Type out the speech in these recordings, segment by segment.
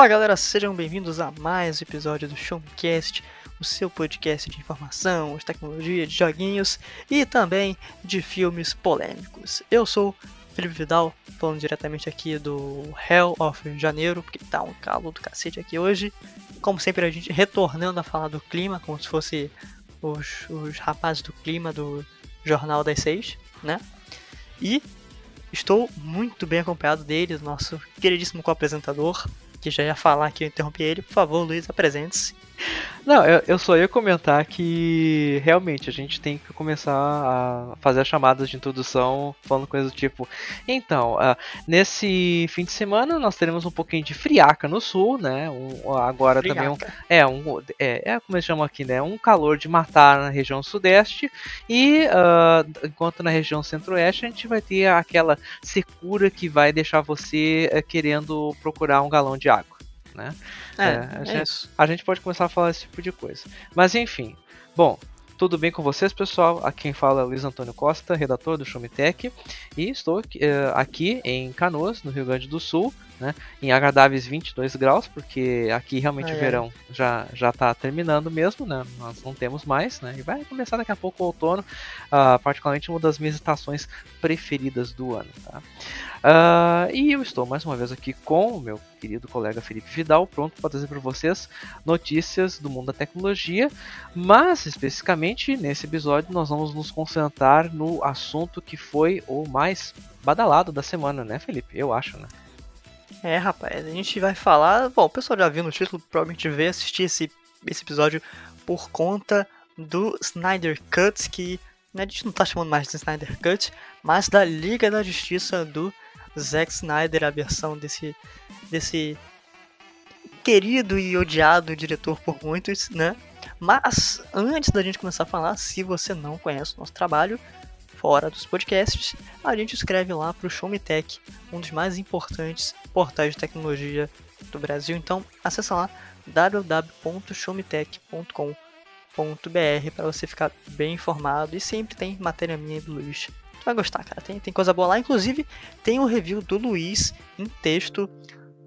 Fala galera, sejam bem-vindos a mais um episódio do Showcast, o seu podcast de informação, de tecnologia, de joguinhos e também de filmes polêmicos. Eu sou Felipe Vidal, falando diretamente aqui do Hell of Janeiro, porque tá um calor do cacete aqui hoje. Como sempre, a gente retornando a falar do clima, como se fosse os, os rapazes do clima do Jornal das Seis, né? E estou muito bem acompanhado deles, nosso queridíssimo co-apresentador, que já ia falar que eu interrompi ele. Por favor, Luiz, apresente-se. Não, eu, eu só ia comentar que realmente a gente tem que começar a fazer as chamadas de introdução falando coisas do tipo. Então, uh, nesse fim de semana nós teremos um pouquinho de friaca no sul, né? Um, agora friaca. também um, é um é, é como eles chamam aqui, né? Um calor de matar na região sudeste e uh, enquanto na região centro-oeste a gente vai ter aquela secura que vai deixar você uh, querendo procurar um galão de água né? É, é, a, é gente, a, gente, pode começar a falar esse tipo de coisa. Mas enfim, bom, tudo bem com vocês, pessoal? Aqui quem fala é Luiz Antônio Costa, redator do Showmetech, e estou uh, aqui em Canoas, no Rio Grande do Sul, né, em agradáveis 22 graus, porque aqui realmente o verão já já está terminando mesmo, né? Nós não temos mais, né? E vai começar daqui a pouco o outono, uh, particularmente uma das minhas estações preferidas do ano, tá? Uh, e eu estou mais uma vez aqui com o meu querido colega Felipe Vidal, pronto para trazer para vocês notícias do mundo da tecnologia, mas especificamente nesse episódio nós vamos nos concentrar no assunto que foi o mais badalado da semana, né, Felipe? Eu acho, né? É, rapaz, a gente vai falar. Bom, o pessoal já viu no título, provavelmente veio assistir esse, esse episódio por conta do Snyder Cut, que né, a gente não tá chamando mais de Snyder Cut, mas da Liga da Justiça do Zack Snyder, a versão desse, desse querido e odiado diretor por muitos, né? Mas antes da gente começar a falar, se você não conhece o nosso trabalho, fora dos podcasts, a gente escreve lá para o Show Me Tech, um dos mais importantes portais de tecnologia do Brasil. Então, acessa lá www.showmetech.com.br para você ficar bem informado e sempre tem matéria minha do Luiz Tu vai gostar, cara. Tem, tem coisa boa lá. Inclusive, tem o um review do Luiz em texto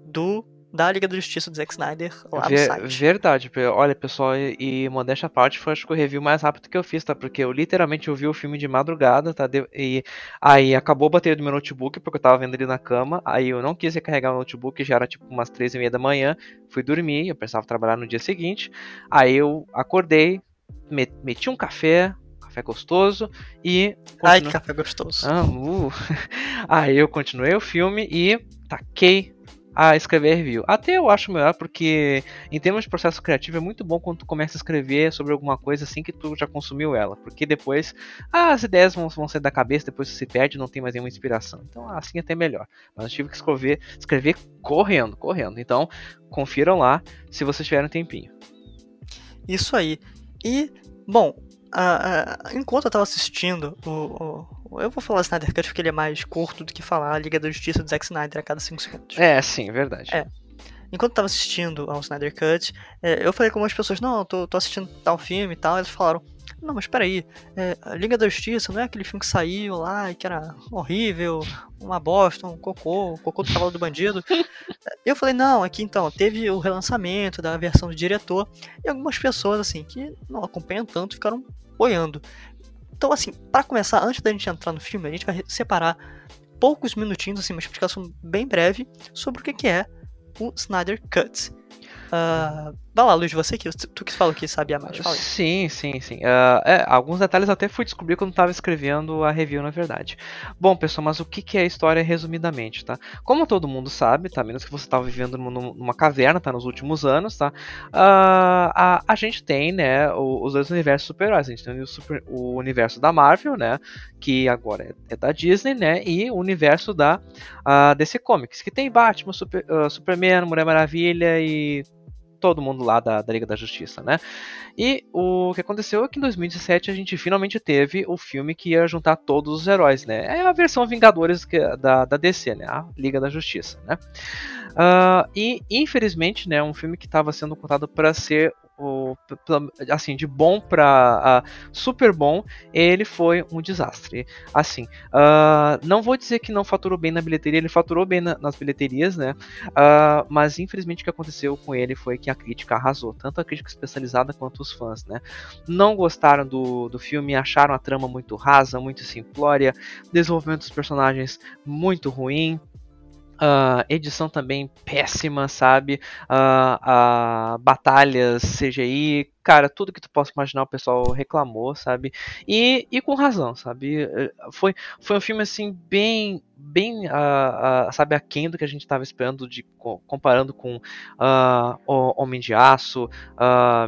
do da Liga da Justiça do Zack Snyder lá Ver, no site. Verdade. Olha, pessoal, e, e modéstia à parte, foi acho que o review mais rápido que eu fiz, tá? Porque eu literalmente ouvi o filme de madrugada, tá? De, e aí acabou a bateria do meu notebook, porque eu tava vendo ele na cama. Aí eu não quis recarregar o notebook, já era tipo umas três e meia da manhã. Fui dormir, eu pensava trabalhar no dia seguinte. Aí eu acordei, meti um café, café gostoso e. Ai, que café gostoso. Ah, uh. Aí eu continuei o filme e taquei a escrever review. Até eu acho melhor porque em termos de processo criativo é muito bom quando tu começa a escrever sobre alguma coisa assim que tu já consumiu ela, porque depois ah, as ideias vão, vão sair da cabeça, depois você se perde, não tem mais nenhuma inspiração. Então assim é até melhor. Mas eu tive que escrever, escrever correndo, correndo. Então confiram lá se vocês tiverem um tempinho. Isso aí. E bom, enquanto eu tava assistindo o, Eu vou falar Snyder Cut porque ele é mais curto do que falar a Liga da Justiça do Zack Snyder a cada 5 segundos. É, sim, verdade. É. Enquanto eu tava assistindo ao Snyder Cut, é, eu falei com algumas pessoas, não, eu tô, tô assistindo tal filme e tal, eles falaram, não, mas peraí, é, a Liga da Justiça não é aquele filme que saiu lá e que era horrível, uma bosta, um cocô, um cocô do cavalo do bandido. eu falei, não, aqui então, teve o relançamento da versão do diretor e algumas pessoas, assim, que não acompanham tanto, ficaram boiando. Então, assim, para começar, antes da gente entrar no filme, a gente vai separar poucos minutinhos, assim, uma explicação bem breve sobre o que, é o Snyder Cut. Uh, vai lá, Luiz, você que tu que falou que sabia mais. Fala sim, sim, sim. Uh, é, alguns detalhes até fui descobrir quando estava escrevendo a review, na verdade. Bom, pessoal, mas o que, que é a história resumidamente, tá? Como todo mundo sabe, tá? Menos que você estava vivendo numa caverna, tá? Nos últimos anos, tá? Uh, a, a gente tem, né, os dois universos super-heróis. A gente tem o, super, o, universo da Marvel, né? Que agora é, é, da Disney, né? E o universo da uh, DC Comics, que tem Batman, super, Superman, Mulher Maravilha e todo mundo lá da, da Liga da Justiça, né? E o que aconteceu é que em 2017 a gente finalmente teve o filme que ia juntar todos os heróis, né? É a versão Vingadores da, da DC, né? A Liga da Justiça, né? Uh, e infelizmente, né, um filme que estava sendo contado para ser o, assim, de bom para uh, super bom, ele foi um desastre. Assim, uh, não vou dizer que não faturou bem na bilheteria, ele faturou bem na, nas bilheterias, né? Uh, mas infelizmente o que aconteceu com ele foi que a crítica arrasou, tanto a crítica especializada quanto os fãs, né? Não gostaram do, do filme, acharam a trama muito rasa, muito simplória, desenvolvimento dos personagens muito ruim. Uh, edição também péssima, sabe? Uh, uh, batalhas, CGI, cara, tudo que tu possa imaginar o pessoal reclamou, sabe? E, e com razão, sabe? Eh, foi, foi um filme assim bem bem uh, uh, sabe aquém do que a gente estava esperando de comparando com uh, o Homem de Aço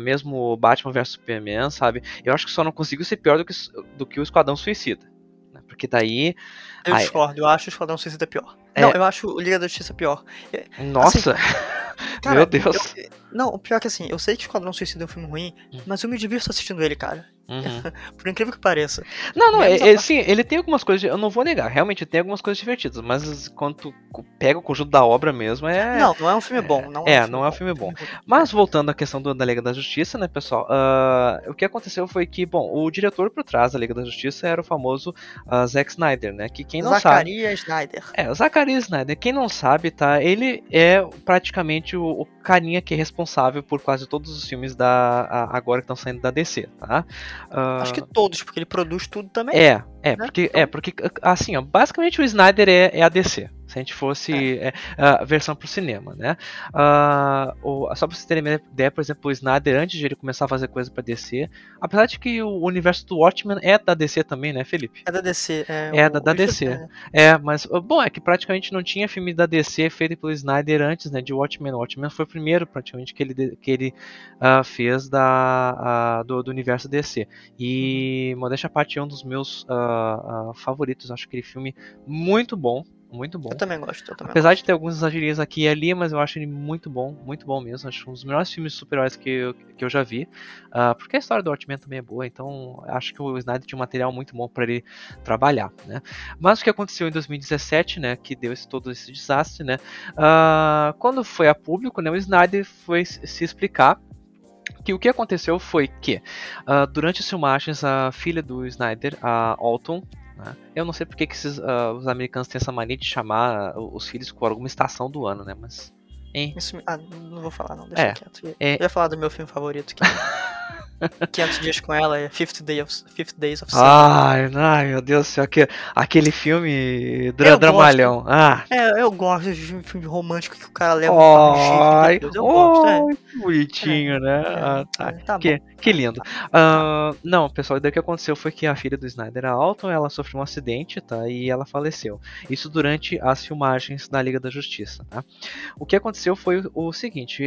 mesmo Batman vs Superman sabe eu acho que só não conseguiu ser pior do que, do que o Esquadrão Suicida? Porque daí eu discordo eu acho o Esquadrão Suicida pior é. Não, eu acho o Liga da Justiça pior. Nossa! Assim, cara, Meu Deus. Eu, não, o pior é que assim, eu sei que Esquadrão Suicida é um filme ruim, hum. mas eu me divirto assistindo ele, cara. Uhum. Por incrível que pareça. Não, não, é, é, sim, ele tem algumas coisas, eu não vou negar, realmente tem algumas coisas divertidas, mas quando tu pega o conjunto da obra mesmo, é. Não, não é um filme bom. Não é, é um não é um filme bom. Mas voltando à questão do, da Liga da Justiça, né, pessoal, uh, o que aconteceu foi que, bom, o diretor por trás da Liga da Justiça era o famoso uh, Zack Snyder, né, que quem não sabe... Snyder. É, o Zacarias Snyder, quem não sabe, tá, ele é praticamente o, o carinha que é responsável por quase todos os filmes da, a, agora que estão saindo da DC, tá? Uh, Acho que todos, porque ele produz tudo também. É, é, né? porque, então... é, porque assim, ó, basicamente o Snyder é, é a DC. Se a gente fosse é. É, a versão para o cinema, né? Uh, só para vocês terem uma ideia, por exemplo, o Snyder, antes de ele começar a fazer coisa para DC, apesar de que o universo do Watchmen é da DC também, né, Felipe? É da DC. É, é da, da DC. É. é. mas, bom, é que praticamente não tinha filme da DC feito pelo Snyder antes, né, de Watchmen. O Watchmen foi o primeiro, praticamente, que ele, que ele uh, fez da, uh, do, do, universo DC. E, modéstia à parte, é um dos meus favoritos. Acho aquele filme muito bom, muito bom. Eu também gosto. Eu também Apesar gosto. de ter alguns exageros aqui e ali, mas eu acho ele muito bom, muito bom mesmo. Acho um dos melhores filmes de super-heróis que, eu, que eu já vi. Uh, porque a história do Watchmen também é boa, então acho que o Snyder tinha um material muito bom para ele trabalhar, né? Mas o que aconteceu em 2017, né, que deu esse, todo esse desastre, né? Uh, quando foi a público, né, o Snyder foi se explicar que o que aconteceu foi que uh, durante as filmagens a filha do Snyder, a Alton, né? Eu não sei porque que esses, uh, os americanos têm essa mania de chamar os filhos com alguma estação do ano, né? Mas. Hein? Isso, ah, não vou falar, não, deixa é, quieto. Eu é... ia falar do meu filme favorito. Que... 500 dias com ela é 50 Days of, 50 Days of Summer. Ai, ai, meu Deus do céu, aquele, aquele filme dra dramalhão. Ah. É, eu gosto de filme romântico que o cara leva ai, um Eu gosto, é. Bonitinho, é. né? É, ah, tá. tá que, que lindo. Uh, não, pessoal, daí o que aconteceu foi que a filha do Snyder, a Alton, ela sofreu um acidente, tá? E ela faleceu. Isso durante as filmagens da Liga da Justiça, tá? O que aconteceu foi o seguinte,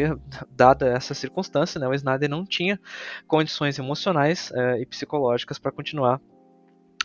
dada essa circunstância, né? O Snyder não tinha condições emocionais uh, e psicológicas para continuar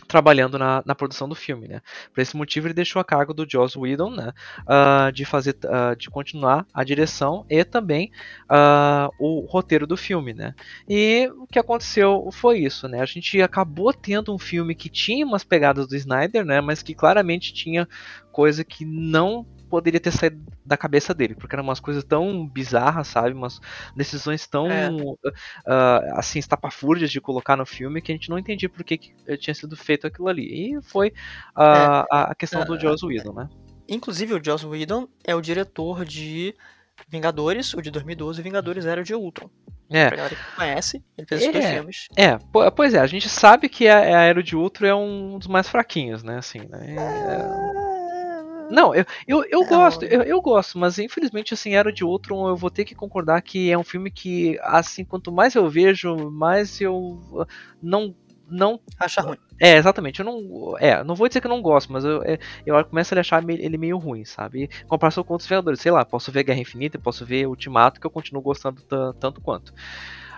trabalhando na, na, produção do filme, né? Por esse motivo ele deixou a cargo do Joss Whedon, né? Uh, de fazer, uh, de continuar a direção e também uh, o roteiro do filme, né? E o que aconteceu foi isso, né? A gente acabou tendo um filme que tinha umas pegadas do Snyder, né? Mas que claramente tinha coisa que não poderia ter saído da cabeça dele, porque eram umas coisas tão bizarras, sabe? Umas decisões tão é. uh, assim, estapafúrdias de colocar no filme que a gente não entendia por que, que tinha sido feito aquilo ali. E foi uh, é. a questão do Joss Whedon, né? Inclusive o Joss Whedon é o diretor de Vingadores, o de 2012, Vingadores Era de Ultron. É. Pra galera que conhece, ele fez esses dois é. filmes. É, pois é, a gente sabe que a, a Era de Ultron é um dos mais fraquinhos, né? Assim, né? É... Não, eu, eu, eu não. gosto, eu, eu, gosto, mas infelizmente, assim, Era de Ultron, eu vou ter que concordar que é um filme que, assim, quanto mais eu vejo, mais eu não. não Acha ruim. É, exatamente. Eu não. É, não vou dizer que eu não gosto, mas eu, é, eu começo a achar ele meio ruim, sabe? Em comparação com outros Vingadores, sei lá, posso ver Guerra Infinita, posso ver Ultimato, que eu continuo gostando tanto quanto.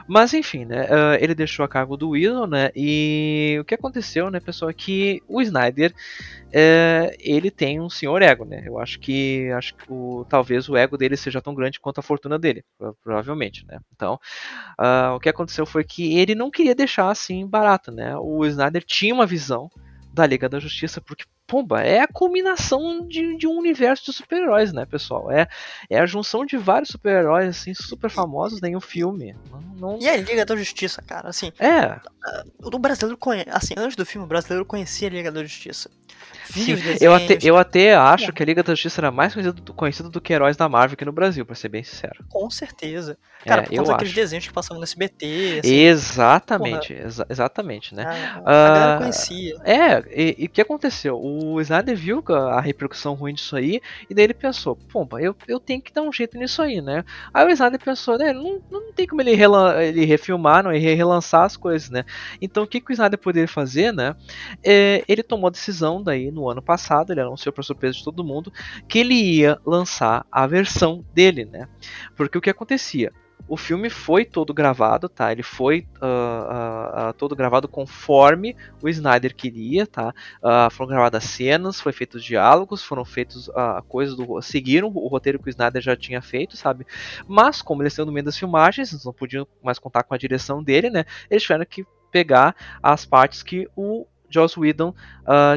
Mas enfim, né? Uh, ele deixou a cargo do Whedon, né? E o que aconteceu, né, pessoal, é que o Snyder uh, ele tem um senhor ego, né? Eu acho que acho que o, talvez o ego dele seja tão grande quanto a fortuna dele, provavelmente, né? Então, uh, o que aconteceu foi que ele não queria deixar assim barato, né? O Snyder tinha uma visão da Liga da Justiça, porque pomba, é a combinação de, de um universo de super-heróis, né, pessoal? É, é a junção de vários super-heróis, assim, super famosos em um filme. Não, não... E a Liga da Justiça, cara, assim. É. O brasileiro conhece. Assim, antes do filme, o brasileiro conhecia a Liga da Justiça. Sim, eu até, eu até acho é. que a Liga da Justiça era mais conhecida do, conhecida do que heróis da Marvel aqui no Brasil, pra ser bem sincero. Com certeza. Cara, é, por causa daqueles desenhos que passavam no SBT. Assim, exatamente, exa exatamente, né? A, a galera uh, conhecia. É, e o que aconteceu? O Snyder viu a repercussão ruim disso aí, e daí ele pensou, pompa, eu, eu tenho que dar um jeito nisso aí, né? Aí o Snyder pensou, né, não, não tem como ele, ele refilmar, não, ele relançar as coisas, né? Então o que, que o Snyder poderia fazer, né? É, ele tomou a decisão daí no ano passado, ele anunciou para surpresa de todo mundo, que ele ia lançar a versão dele, né? Porque o que acontecia? O filme foi todo gravado, tá? Ele foi uh, uh, uh, todo gravado conforme o Snyder queria, tá? foram gravadas cenas, foi feitos diálogos, foram feitos coisas do seguiram o roteiro que o Snyder já tinha feito, sabe? Mas como eles estão no meio das filmagens, eles não podiam mais contar com a direção dele, né? Eles tiveram que pegar as partes que o Joss Whedon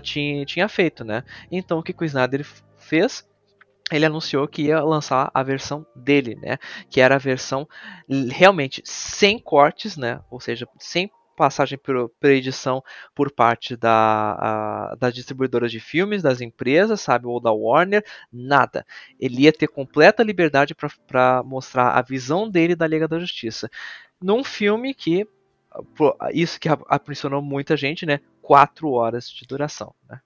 tinha, tinha feito, né? Então o que, que o Snyder fez? Ele anunciou que ia lançar a versão dele, né? Que era a versão realmente sem cortes, né? Ou seja, sem passagem por, por edição por parte da, a, das distribuidoras de filmes, das empresas, sabe, ou da Warner, nada. Ele ia ter completa liberdade para mostrar a visão dele da Liga da Justiça. Num filme que, isso que impressionou muita gente, né? Quatro horas de duração, né?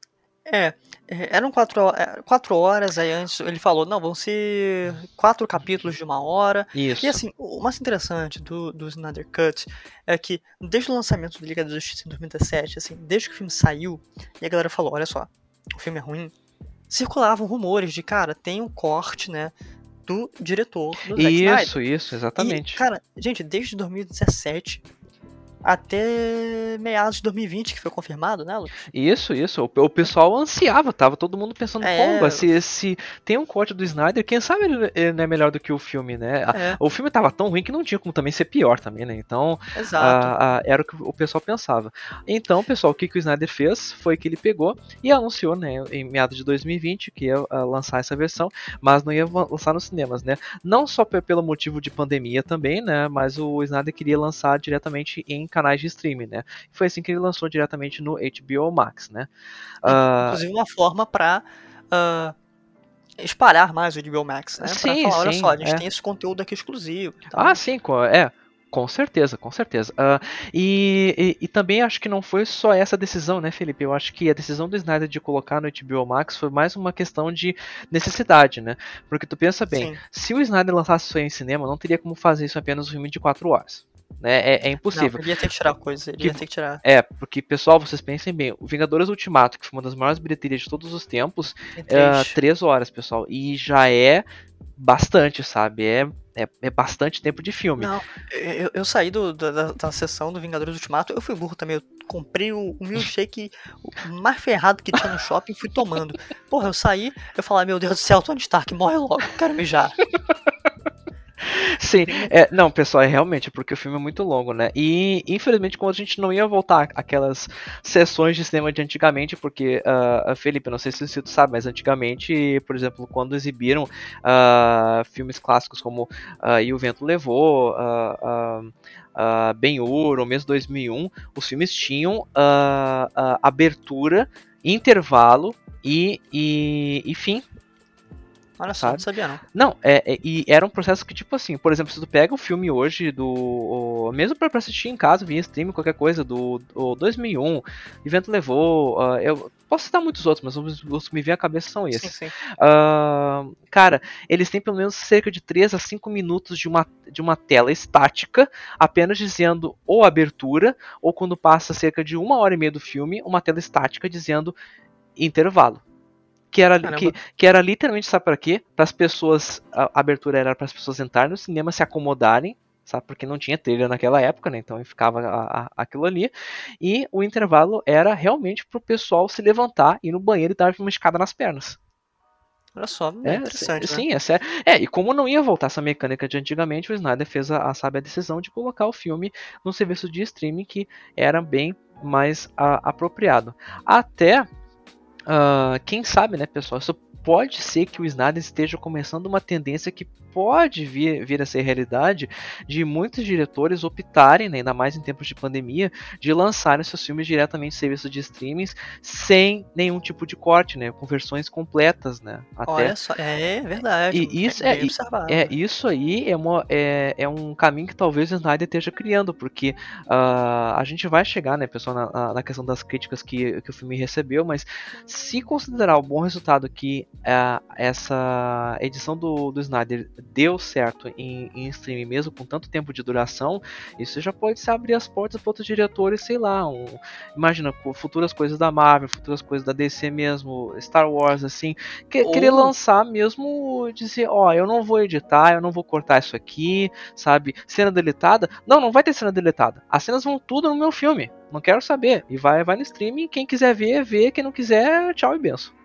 É, é, eram quatro, é, quatro horas, aí antes ele falou, não, vão ser quatro capítulos de uma hora. Isso. E assim, o mais interessante do, do Snyder Cut é que desde o lançamento do Liga da Justiça em 2017, assim, desde que o filme saiu, e a galera falou, olha só, o filme é ruim, circulavam rumores de, cara, tem um corte, né, do diretor do Isso, isso, exatamente. E, cara, gente, desde 2017 até meados de 2020, que foi confirmado, né, Lu? Isso, isso. O, o pessoal ansiava, tava todo mundo pensando, é... pomba, se, se tem um corte do Snyder, quem sabe ele, ele não é melhor do que o filme, né? É. O filme tava tão ruim que não tinha como também ser pior também, né? Então, a, a, era o que o pessoal pensava. Então, pessoal, o que, que o Snyder fez foi que ele pegou e anunciou, né, em meados de 2020, que ia uh, lançar essa versão, mas não ia lançar nos cinemas, né? Não só pelo motivo de pandemia também, né? Mas o Snyder queria lançar diretamente em canais de streaming, né? Foi assim que ele lançou diretamente no HBO Max, né? Uh... Inclusive uma forma para uh, ah, espalhar mais o HBO Max, né? Sim, pra falar, olha sim, só, a gente é. tem esse conteúdo aqui exclusivo. Então... Ah, sim, é. Com certeza, com certeza. Uh, e, e, e, também acho que não foi só essa decisão, né, Felipe? Eu acho que a decisão do Snyder de colocar no HBO Max foi mais uma questão de necessidade, né? Porque tu pensa bem, Sim. se o Snyder lançasse isso aí em cinema, não teria como fazer isso apenas um filme de 4 horas. Né? É, é impossível. Não, ele ia ter que tirar coisa, ele que, ia ter que tirar. É, porque, pessoal, vocês pensem bem, o Vingadores Ultimato, que foi uma das maiores bilheterias de todos os tempos, é três, é, três horas, pessoal. E já é bastante, sabe? É, é, é, bastante tempo de filme. Não, eu, eu saí do, da, da, sessão do Vingadores Ultimato, eu fui burro também, eu comprei o, o milkshake mais ferrado que tinha no shopping e fui tomando. Porra, eu saí, eu falei, meu Deus do céu, Tony Stark, morre logo, quero mijar. Sim, é, não, pessoal, é realmente porque o filme é muito longo, né? E infelizmente, como a gente não ia voltar aquelas sessões de cinema de antigamente, porque, uh, Felipe, não sei se você sabe, mas antigamente, por exemplo, quando exibiram uh, filmes clássicos como uh, E o Vento Levou, uh, uh, Ben-Hur, ou mesmo 2001, os filmes tinham abertura, intervalo e, e, e fim Olha só, sabe? não sabia não. Não, é, é, e era um processo que, tipo assim, por exemplo, se tu pega o filme hoje do. O, mesmo pra, assistir em casa, via stream, qualquer coisa, do, do 2001, Evento Levou, uh, eu posso citar muitos outros, mas os, os que me vêm à cabeça são esses. Sim, sim. Uh, cara, eles têm pelo menos cerca de 3 a 5 minutos de uma, de uma tela estática, apenas dizendo ou abertura, ou quando passa cerca de uma hora e meia do filme, uma tela estática dizendo intervalo que era, que, que era literalmente, sabe para quê? Para as pessoas, a abertura era para as pessoas entrarem no cinema, se acomodarem, sabe? Porque não tinha trilha naquela época, né? Então ficava a, a, aquilo ali. E o intervalo era realmente para o pessoal se levantar, ir no banheiro e dar uma escada nas pernas. Olha só, é, interessante. Sim, né? é sério. É, e como não ia voltar essa mecânica de antigamente, o Snyder fez a, a sábia decisão de colocar o filme no serviço de streaming que era bem mais a, apropriado. Até uh, quem sabe, né, pessoal? Isso pode ser que o Snyder esteja começando uma tendência que pode vir, vir a ser realidade de muitos diretores optarem, né, ainda mais em tempos de pandemia, de lançarem seus filmes diretamente em serviços de streamings sem nenhum tipo de corte, né, com versões completas, né? Até... Olha só, é verdade. E isso é, é, é, isso aí é, uma, é, é um caminho que talvez o Snyder esteja criando, porque uh, a gente vai chegar, né, pessoal, na, na questão das críticas que, que o filme recebeu, mas se considerar o bom resultado que uh, essa edição do, do Snyder deu certo em, em streaming mesmo com tanto tempo de duração, isso já pode se abrir as portas para outros diretores, sei lá, um, imagina futuras coisas da Marvel, futuras coisas da DC mesmo, Star Wars assim, que, Ou... querer lançar mesmo dizer, ó, oh, eu não vou editar, eu não vou cortar isso aqui, sabe? Cena deletada? Não, não vai ter cena deletada. As cenas vão tudo no meu filme. Não quero saber. E vai, vai no streaming, quem quiser ver, vê, quem não quiser, tchau e benção.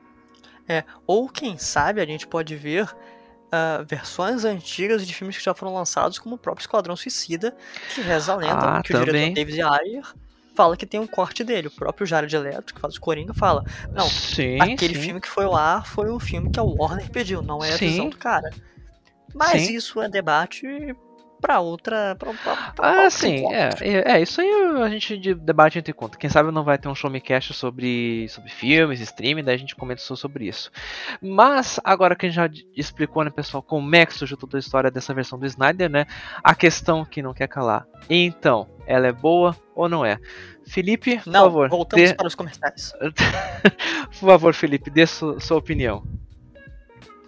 É, ou quem sabe a gente pode ver uh, versões antigas de filmes que já foram lançados, como o próprio Esquadrão Suicida, que reza a lenda ah, que também. o diretor David Ayer fala que tem um corte dele. O próprio Jared Leto, que faz o Coringa, fala: Não, sim, aquele sim. filme que foi lá foi um filme que a Warner pediu, não é a sim. visão do cara. Mas isso é debate para outra. Pra, pra, pra ah, sim, é, é, é, Isso aí a gente debate entre conta. Quem sabe não vai ter um showmecast sobre, sobre filmes, streaming, daí a gente comenta sobre isso. Mas, agora que a gente já explicou, né, pessoal, como é que surgiu toda a história dessa versão do Snyder, né? A questão que não quer calar. Então, ela é boa ou não é? Felipe, por não, favor. Voltamos dê... para os comentários. por favor, Felipe, dê sua, sua opinião.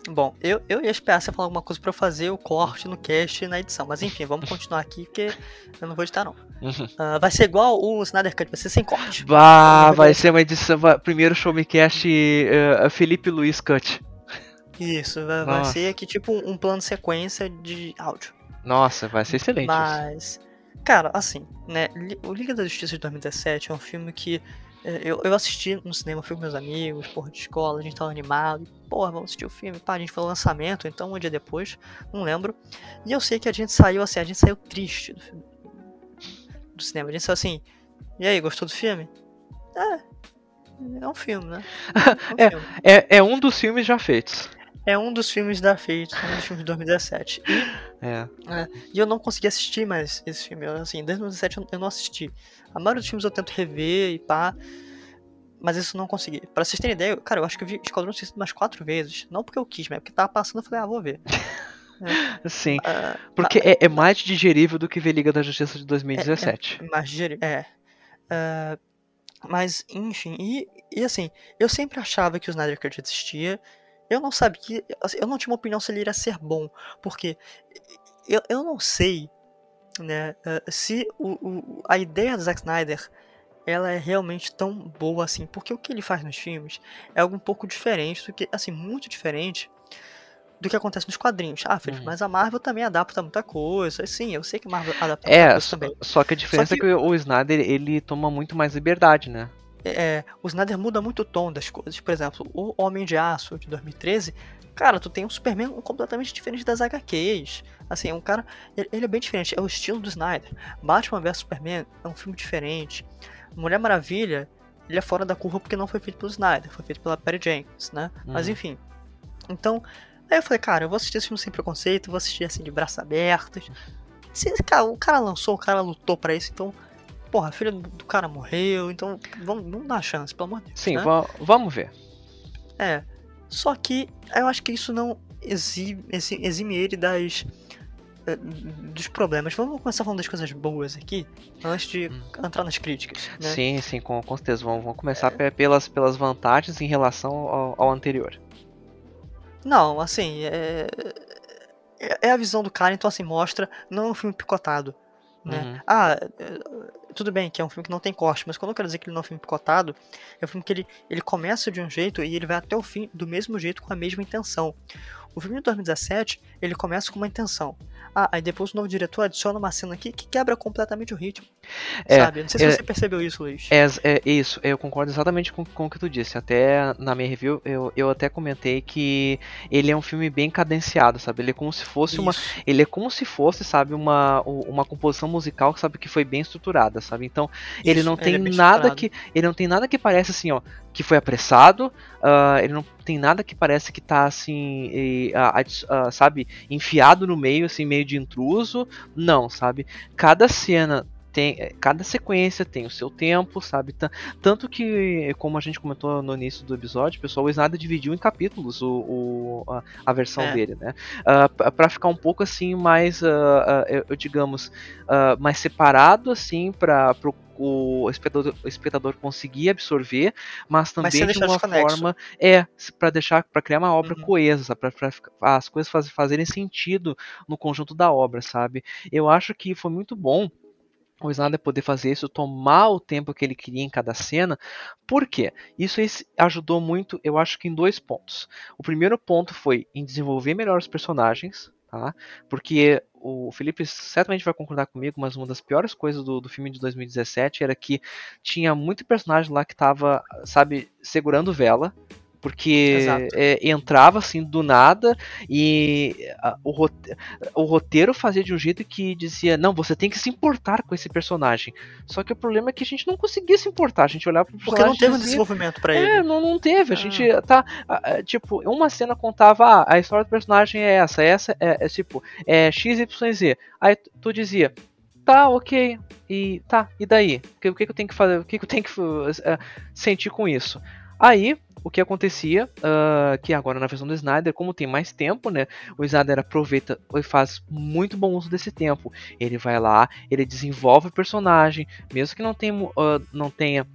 Bom, eu, eu ia esperar você falar alguma coisa para eu fazer o corte no cast e na edição. Mas enfim, vamos continuar aqui porque eu não vou editar não. Uhum. Uh, vai ser igual o Snyder Cut, vai ser sem corte. Bah, vai ser uma edição. Primeiro show me cast uh, Felipe Luiz Cut. Isso, vai, vai ser aqui tipo um plano sequência de áudio. Nossa, vai ser excelente. Mas, cara, assim, né? O Liga da Justiça de 2017 é um filme que eu, eu assisti no cinema, fui com meus amigos, porra, de escola, a gente tava animado, porra, vamos assistir o filme, pá, a gente foi no lançamento, então um dia depois, não lembro. E eu sei que a gente saiu assim, a gente saiu triste do, filme, do cinema, a gente saiu assim, e aí, gostou do filme? É, é um filme, né? É um, é, filme. é, é um dos filmes já feitos. É um dos filmes da Fate, um dos filmes de 2017. E, é. é. e eu não consegui assistir mais esse filme. Eu, assim, desde 2017 eu não assisti. A maioria dos filmes eu tento rever e pá. Mas isso não consegui. Pra vocês terem ideia, cara, eu acho que eu vi Esquadrão Suicida umas quatro vezes. Não porque eu quis, mas porque tava passando eu falei, ah, vou ver. É. Sim. Uh, porque uh, é, é, mais digerível do que ver Liga da Justiça de 2017. É, é mais digerível, é. Uh, mas, enfim, e, e assim, eu sempre achava que o Snyder Cut existia. Eu não sabia, assim, eu não tinha uma opinião se ele iria ser bom, porque eu, eu não sei, né, eh, se o, o, a ideia do Zack Snyder ela é realmente tão boa assim, porque o que ele faz nos filmes é algo um pouco diferente do que, assim, muito diferente do que acontece nos quadrinhos. Ah, Felipe, uhum. mas a Marvel também adapta muita coisa. Sim, eu sei que a Marvel adapta é, muita coisa também. Só que a diferença que... é que o Snyder, ele toma muito mais liberdade, né? É, o Snyder muda muito o tom das coisas. Por exemplo, o Homem de Aço de 2013, cara, tu tem um Superman completamente diferente das HQs. Assim, é um cara. Ele, é bem diferente, é o estilo do Snyder. Batman vs Superman é um filme diferente. Mulher Maravilha, ele é fora da curva porque não foi feito pelo Snyder, foi feito pela Perry Jenkins, né? Uhum. Mas enfim. Então, aí eu falei, cara, eu vou assistir esse filme sem preconceito, vou assistir assim de braços abertos. Se, cara, o cara lançou, o cara lutou para isso, então porra, a filha do cara morreu, então vamos, vamos dar chance, pelo amor de Deus. Sim, né? vamos ver. É. Só que eu acho que isso não exime, exime ele das eh, dos problemas. Vamos começar falando das coisas boas aqui, antes de hum. entrar nas críticas. Né? Sim, sim, com, com certeza. Vamos, vamos começar é... pelas, pelas vantagens em relação ao, ao anterior. Não, assim, é... é, é a visão do cara, então assim, mostra, não é um filme picotado. Né? Uhum. Ah, tudo bem que é um filme que não tem corte, mas quando eu quero dizer que ele não é um filme picotado, é um filme que ele, ele começa de um jeito e ele vai até o fim do mesmo jeito, com a mesma intenção. O filme de 2017, ele começa com uma intenção. Ah, aí depois o novo diretor adiciona uma cena aqui que quebra completamente o ritmo. É, sabe? Não sei se é, você percebeu isso, Luiz. É, é, isso, eu concordo exatamente com, com o que tu disse. Até na minha review, eu, eu até comentei que ele é um filme bem cadenciado, sabe? Ele é como se fosse isso. uma. Ele é como se fosse, sabe, uma, uma composição musical, sabe, que foi bem estruturada, sabe? Então, isso, ele não tem ele é nada que. Ele não tem nada que parece assim, ó, que foi apressado, uh, ele não tem nada que parece que tá assim, e, uh, uh, sabe, enfiado no meio, assim, meio de intruso. Não, sabe? Cada cena tem é, cada sequência tem o seu tempo, sabe? Tanto que, como a gente comentou no início do episódio, pessoal, o Snyder dividiu em capítulos o, o a, a, versão é. dele, né? Uh, para ficar um pouco assim mais, uh, uh, eu, digamos, mais separado assim para o espectador, o espectador conseguir absorver, mas também mas de uma forma é para deixar para criar uma obra uhum. coesa, para as coisas faz, fazerem sentido no conjunto da obra, sabe? Eu acho que foi muito bom o Snyder poder fazer isso, tomar o tempo que ele queria em cada cena. Por quê? Isso ajudou muito, eu acho que em dois pontos. O primeiro ponto foi em desenvolver melhor os personagens, tá? Porque o Felipe certamente vai concordar comigo, mas uma das piores coisas do, do filme de 2017 era que tinha muito personagem lá que tava, sabe, segurando vela, porque é, entrava assim do nada e a, o, roteiro, o, roteiro, fazia de um jeito que dizia: não, você tem que se importar com esse personagem. Só que o problema é que a gente não conseguia se importar. A gente olhava pro personagem. Porque não teve um desenvolvimento para ele. É, não, não teve. A ah. gente tá. Tipo, uma cena contava: ah, a história do personagem é essa, essa é, é tipo, é XYZ. Aí tu dizia: tá, ok. E tá, e daí? O que, o que eu tenho que fazer? O que eu tenho que uh, sentir com isso? Aí, o que acontecia, uh, que agora na versão do Snyder, como tem mais tempo, né? O Snyder aproveita e faz muito bom uso desse tempo. Ele vai lá, ele desenvolve o personagem, mesmo que não tenha, uh, não tenha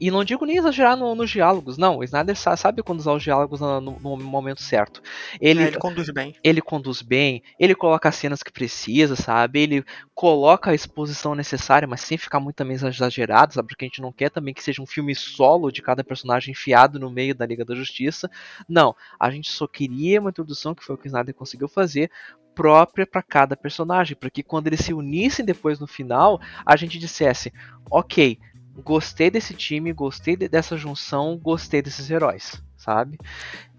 e não digo nem exagerar no, nos diálogos, não. O Snyder sabe quando usar os diálogos no, no, momento certo. Ele, é, ele conduz bem. Ele conduz bem, ele coloca as cenas que precisa, sabe? Ele coloca a exposição necessária, mas sem ficar muito também exagerado, sabe? Porque a gente não quer também que seja um filme solo de cada personagem enfiado no meio da Liga da Justiça. Não, a gente só queria uma introdução, que foi o que o Snyder conseguiu fazer, própria para cada personagem, para que quando eles se unissem depois no final, a gente dissesse, ok, gostei desse time, gostei de, dessa junção, gostei desses heróis, sabe?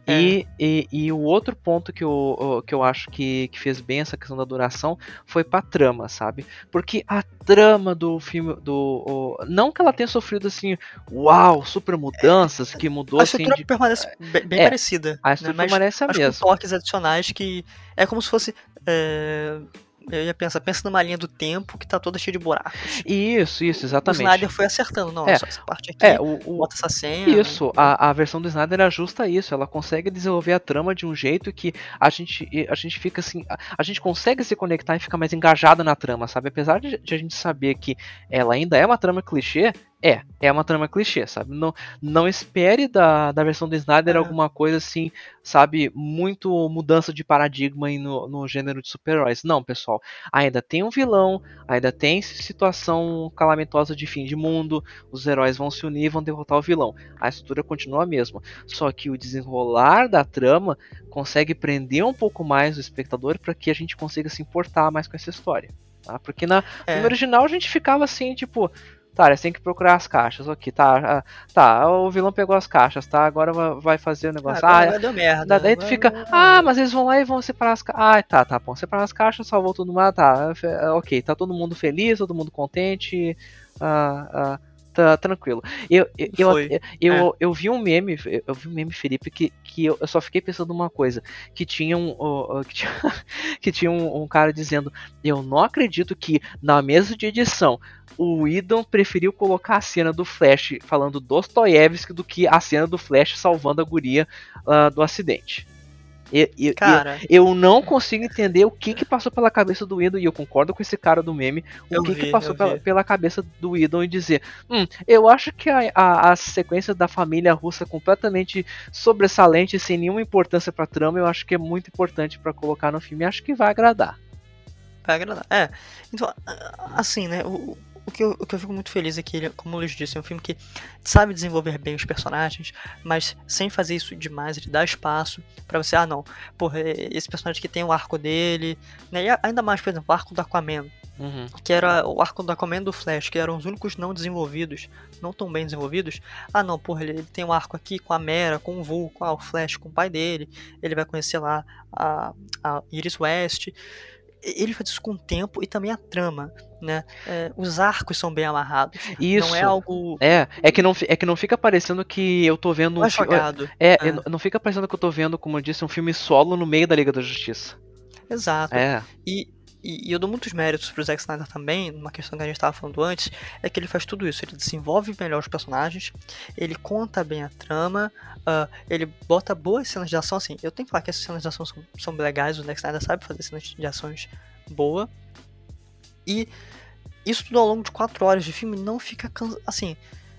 É. E, e, e, o outro ponto que eu, que eu acho que, que fez bem essa questão da duração foi pra trama, sabe? Porque a trama do filme. do o, Não que ela tenha sofrido assim, uau, super mudanças, que mudou a assim. A estrutura de, permanece bem, bem é, parecida. A estrutura né? permanece a mesma. Com toques adicionais que. É como se fosse. É eu ia pensar, pensa numa linha do tempo que tá toda cheia de buracos. Isso, isso, exatamente. O Snyder foi acertando, não, é, só essa parte aqui, é, o, o, bota essa cena. Isso, a, a versão do Snyder ajusta isso, ela consegue desenvolver a trama de um jeito que a gente, a gente fica assim, a, a gente consegue se conectar e ficar mais engajado na trama, sabe? Apesar de, de a gente saber que ela ainda é uma trama clichê, é, é uma trama clichê, sabe? Não, não espere da, da versão do Snyder é. alguma coisa assim, sabe? Muito mudança de paradigma no, no gênero de super-heróis. Não, pessoal. Ainda tem um vilão, ainda tem situação calamitosa de fim de mundo, os heróis vão se unir e vão derrotar o vilão. A estrutura continua a mesma. Só que o desenrolar da trama consegue prender um pouco mais o espectador para que a gente consiga se importar mais com essa história. Tá? Porque na, é. no original a gente ficava assim, tipo, Tá, eles têm que procurar as caixas. Ok, tá. Ah, tá, o vilão pegou as caixas, tá? Agora vai fazer o negócio. Ah, ah deu merda. Daí tu fica. Ah, mas eles vão lá e vão separar as caixas. Ah, tá, tá bom. Separar as caixas, salvou todo mundo. Ah, tá. Ok, tá todo mundo feliz, todo mundo contente. Ah, ah, tá tranquilo. Eu, eu, eu, eu, eu, é. eu, vi um meme, eu vi um meme, Felipe, que, que eu, só fiquei pensando uma coisa. Que tinha um. Uh, que tinha, que tinha um, um cara dizendo. Eu não acredito que na mesa de edição o Idon preferiu colocar a cena do Flash falando Dostoiévski do que a cena do Flash salvando a guria uh, do acidente. Eu, eu, cara, eu, eu, não consigo entender o que que passou pela cabeça do Idon, e eu concordo com esse cara do meme, o que vi, que passou pela, pela, cabeça do Idon e dizer, hum, eu acho que a, a, a, sequência da família russa é completamente sobressalente, sem nenhuma importância pra trama, eu acho que é muito importante para colocar no filme, acho que vai agradar. Vai agradar, é. Então, assim, né, o, o, que eu, o que eu fico muito feliz é que ele, como o Luiz disse, é um filme que sabe desenvolver bem os personagens, mas sem fazer isso demais, ele dá espaço para você, ah não, porra, esse personagem que tem o arco dele, né? E ainda mais, por exemplo, o arco do Aquaman. Uhum. Que era o arco do Aquaman do Flash, que eram os únicos não desenvolvidos, não tão bem desenvolvidos. Ah não, porra, ele, ele tem um arco aqui com a Mera, com o Vulco, ah, o Flash com o pai dele, ele vai conhecer lá a, a Iris West ele faz isso com o tempo e também a trama, né? É, os arcos são bem amarrados. Isso. Não é algo. É, é que não, é que não fica parecendo que eu tô vendo um filme. É, é, não fica parecendo que eu tô vendo, como eu disse, um filme solo no meio da Liga da Justiça. Exato. É. E, e, eu dou muitos méritos pro Zack Snyder também, numa questão que a gente estava falando antes, é que ele faz tudo isso. Ele desenvolve melhor os personagens, ele conta bem a trama, uh, ele bota boas cenas de ação. Assim, eu tenho que falar que essas cenas de ação são, são legais, o Zack Snyder sabe fazer cenas de ações boa. E isso tudo ao longo de 4 horas de filme não fica assim.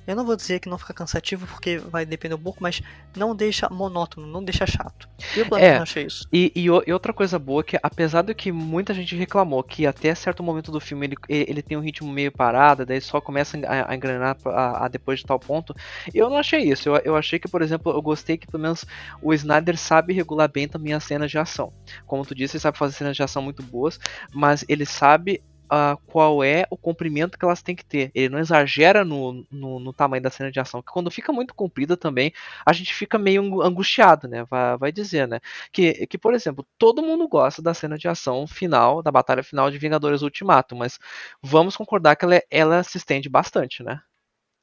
Eu não vou dizer que não fica cansativo, porque vai depender um pouco, mas não deixa monótono, não deixa chato. E eu é, não achei isso. E, e, e, outra coisa boa que, apesar do que muita gente reclamou, que até certo momento do filme ele, ele tem um ritmo meio parado, daí só começa a, a engrenar a, a, depois de tal ponto, eu não achei isso. Eu, eu achei que, por exemplo, eu gostei que pelo menos o Snyder sabe regular bem também as cenas de ação. Como tu disse, ele sabe fazer cenas de ação muito boas, mas ele sabe uh, qual é o comprimento que elas têm que ter. Ele não exagera no, no, no, tamanho da cena de ação, que quando fica muito comprida também, a gente fica meio angustiado, né? Vai, vai dizer, né? Que, que, por exemplo, todo mundo gosta da cena de ação final, da batalha final de Vingadores Ultimato, mas vamos concordar que ela, ela se estende bastante, né?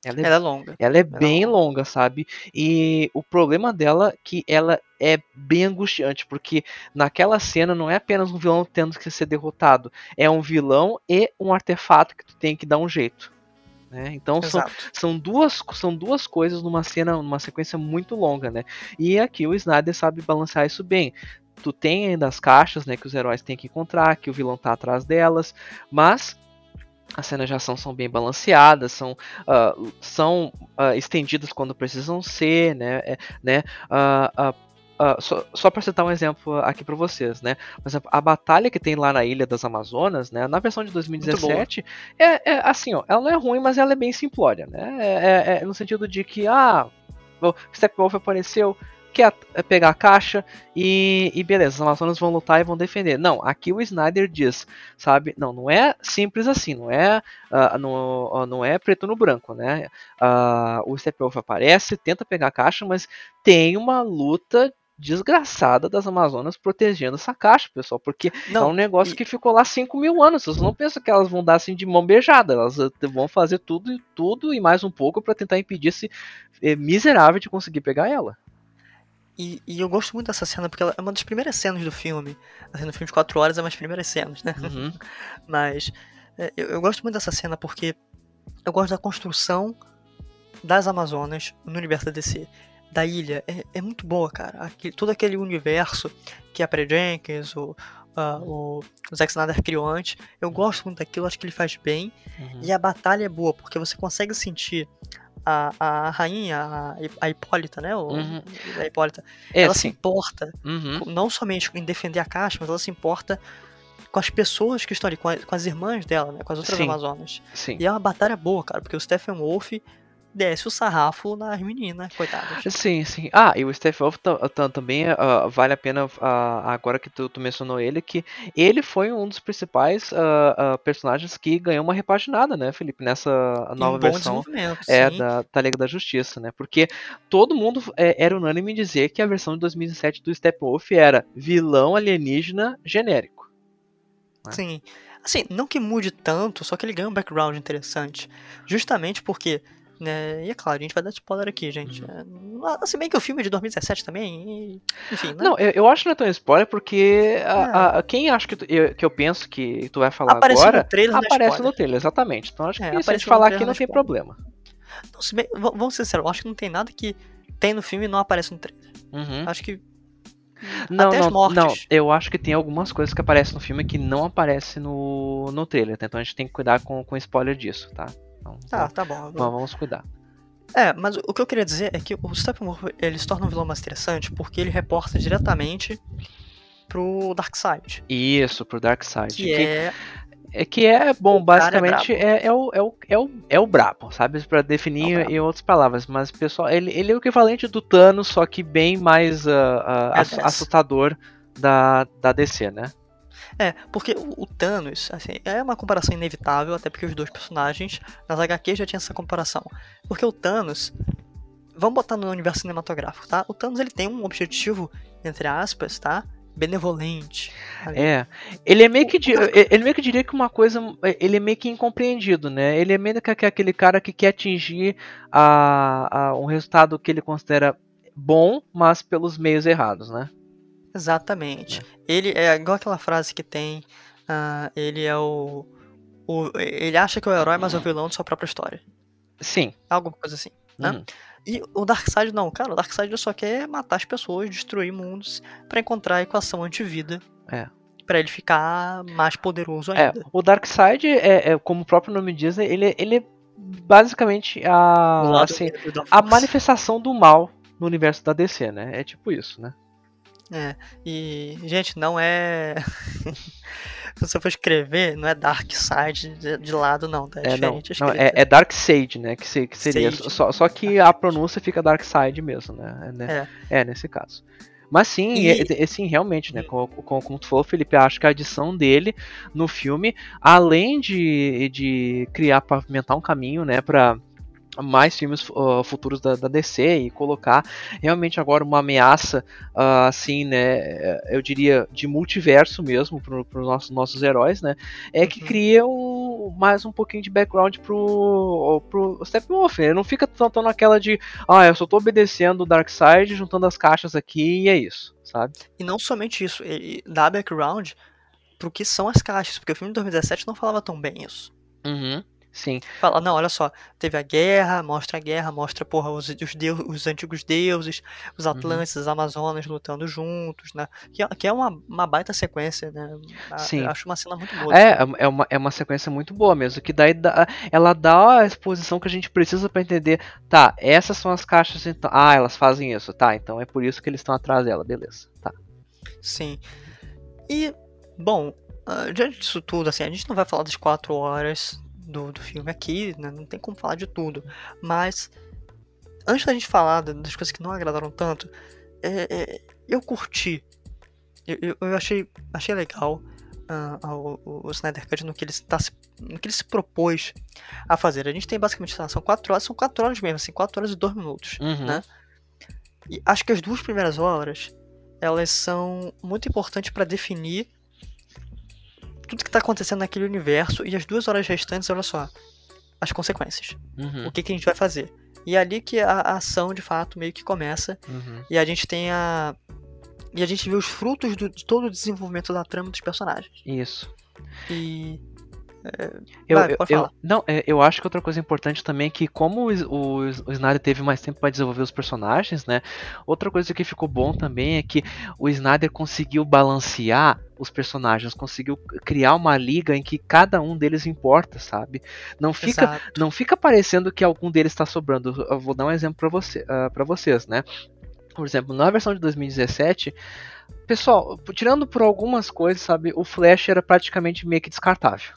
Ela é, ela é longa. Ela é ela bem é longa. longa, sabe? E o problema dela é que ela é bem angustiante, porque naquela cena não é apenas um vilão tendo que ser derrotado, é um vilão e um artefato que tu tem que dar um jeito. Né? Então são, são, duas, são duas coisas numa cena, numa sequência muito longa, né? E aqui o Snyder sabe balancear isso bem tu tem ainda as caixas, né, que os heróis têm que encontrar, que o vilão tá atrás delas, mas as cenas de ação são bem balanceadas, são, uh, são uh, estendidas quando precisam ser, né? É, né uh, só, só para citar um exemplo aqui para vocês, né? Por exemplo, a batalha que tem lá na Ilha das Amazonas, né? Na versão de 2017, é, é, assim, ó, ela não é ruim, mas ela é bem simplória, né? É, é, é no sentido de que, ah, o Steppenwolf apareceu, quer é pegar a caixa e, e beleza, os Amazonas vão lutar e vão defender. Não, aqui o Snyder diz, sabe? Não, não é simples assim, não é, uh, não, não é preto no branco, né? Uh, o Steppenwolf aparece, tenta pegar a caixa, mas tem uma luta desgraçada das Amazonas protegendo essa caixa, pessoal, porque não, é um negócio e... que ficou lá 5 mil anos. Vocês não pensam que elas vão dar assim de mão beijada, elas eh, vão fazer tudo e tudo e mais um pouco para tentar impedir esse eh, miserável de conseguir pegar ela. E, e, eu gosto muito dessa cena, porque ela é uma das primeiras cenas do filme. Assim, no filme de 4 horas é uma das primeiras cenas, né? Uhum. Mas é, eu, eu, gosto muito dessa cena porque eu gosto da construção das Amazonas no universo da DC. Da ilha. É, é muito boa, cara. Aquele, todo aquele universo que a Pre Jenkins, o, uh, o, o Zack Snyder criou antes. Eu gosto muito daquilo, acho que ele faz bem. Uhum. E a batalha é boa, porque você consegue sentir a, a rainha, a, a Hipólita, né? O, uhum. A Hipólita, é, ela sim. se importa uhum. não somente em defender a caixa, mas ela se importa com as pessoas que estão ali, com, a, com as irmãs dela, né? Com as outras sim. Amazonas. Sim. E é uma batalha boa, cara, porque o Stephen Wolf desce o sarrafo nas meninas, coitadas. Sim, sim. Ah, e o Steppenwolf também uh, vale a pena, uh, agora que tu, tu, mencionou ele, que ele foi um dos principais uh, personagens que ganhou uma repaginada, né, Felipe, nessa nova um versão é, da, da Liga da Justiça, né, porque todo mundo é, era unânime em dizer que a versão de 2007 do Steppenwolf era vilão alienígena genérico. Né? Sim. Assim, não que mude tanto, só que ele ganha um background interessante. Justamente porque né? E é claro, a gente vai dar spoiler aqui, gente. Uhum. É, se bem que o filme é de 2017 também, e, enfim. Né? Não, eu, eu, acho que não é tão spoiler porque a, é. a, a, quem acho que, tu, eu, que eu penso que tu vai falar aparece agora no trailer, aparece no trailer, exatamente. Então acho é, que se a gente falar aqui não tem spoiler. problema. Não, se bem, vamos ser sinceros, acho que não tem nada que tem no filme e não aparece no trailer. Uhum. Acho que não, não, não, eu acho que tem algumas coisas que aparecem no filme que não aparecem no, no trailer, tá? então a gente tem que cuidar com, com spoiler disso, tá? Então, tá, tá bom. Vamos cuidar. É, mas o que eu queria dizer é que o Steppenwolf ele se torna um vilão mais interessante porque ele reporta diretamente pro Darkseid. Isso, pro Darkseid. Que, que é É que é bom, O é basicamente é, é, o, é, o, é, o, é o brabo, sabe? Pra definir É em outras palavras. Mas, pessoal, ele, ele é o equivalente do Thanos, só que bem mais É ass- dessa. assustador da, da DC, né? É, porque o, Thanos, assim, é uma comparação inevitável, até porque os dois personagens nas HQ já tinham essa comparação. Porque o Thanos, vamos botar no universo cinematográfico, tá? O Thanos ele tem um objetivo, entre aspas, tá? Benevolente. ali. É, ele é meio que ele meio que diria que uma coisa, ele é meio que incompreendido, né? Ele é meio que aquele cara que quer atingir a, a- um resultado que ele considera bom, mas pelos meios errados, né? Exatamente. Ele é igual aquela frase que tem. ah, ele é o, o. Ele acha que é o herói, mas é o vilão de sua própria história. Sim. Alguma coisa assim. Né? Uhum. E o Darkseid não, cara, o Darkseid só quer matar as pessoas, destruir mundos, pra encontrar a equação antivida. É. Pra ele ficar mais poderoso É, ainda. o Darkseid é, é, como o próprio nome diz, ele, ele é basicamente a assim, a manifestação do mal no universo da DC, né? É tipo isso, né? É, e, gente, não é. Se você for escrever, não é Darkseid de, de lado, não, tá? É, É, não, não, é, é Darkseid, né? Que, se- que seria. Sage. Só, só que a pronúncia fica Darkseid mesmo, né? É, né? é nesse caso. Mas sim, E- é- é- sim, realmente, né? Como, como, como tu falou, Felipe, acho que a adição dele no filme, além de, de criar, pavimentar um caminho, né, pra mais filmes uh, futuros da, da DC e colocar realmente agora uma ameaça, uh, assim, né, eu diria de multiverso mesmo para os nossos, nossos heróis, né, é que Uhum. cria um, mais um pouquinho de background pro, pro Steppenwolf. Ele não fica tanto naquela de, ah, eu só tô obedecendo o Darkseid, juntando as caixas aqui e é isso, sabe? E não somente isso, ele dá background pro que são as caixas, porque o filme de 2017 não falava tão bem isso. Uhum. Sim, Fala, não, olha só, teve a guerra, mostra a guerra, mostra, porra, os, os, deus, os antigos deuses, os Atlantes, as Amazonas lutando juntos, né? Que é, que é uma, uma baita sequência, né? A- Sim. Acho uma cena muito boa. É, é uma, é uma sequência muito boa mesmo, que daí dá- ela dá a exposição que a gente precisa pra entender, tá, essas são as caixas, então, ah, elas fazem isso, tá, então é por isso que eles estão atrás dela, beleza, tá. Sim. E, bom, ah, diante disso tudo, assim, a gente não vai falar das quatro horas do, do filme aqui, né? Não tem como falar de tudo. Mas, antes da gente falar da- das coisas que não agradaram tanto, é, é, eu curti. Eu, eu, eu achei, achei legal ah, o, o- Snyder Cut no que, ele tá, se- no que ele se propôs a fazer. A gente tem basicamente, são quatro horas, são quatro horas mesmo, assim, quatro horas e dois minutos. Uhum. né? E acho que as duas primeiras horas elas são muito importantes para definir tudo que tá acontecendo naquele universo e as duas horas restantes, olha só, as consequências. Uhum, O que, que a gente vai fazer? E é ali que a, a ação de fato meio que começa uhum. e a gente tem a e a gente vê os frutos do- de todo o desenvolvimento da trama dos personagens. Isso. E Eu, Vai, eu- eu- não, é, eu acho que outra coisa importante também é que como o, o, o Snyder teve mais tempo para desenvolver os personagens, né? Outra coisa que ficou bom também é que o Snyder conseguiu balancear os personagens, conseguiu criar uma liga em que cada um deles importa, sabe? Não fica, exato. não fica parecendo que algum deles está sobrando. Eu vou dar um exemplo para você, para vocês, né? Por exemplo, na versão de 2017, pessoal, tirando por algumas coisas, sabe, o Flash era praticamente meio que descartável.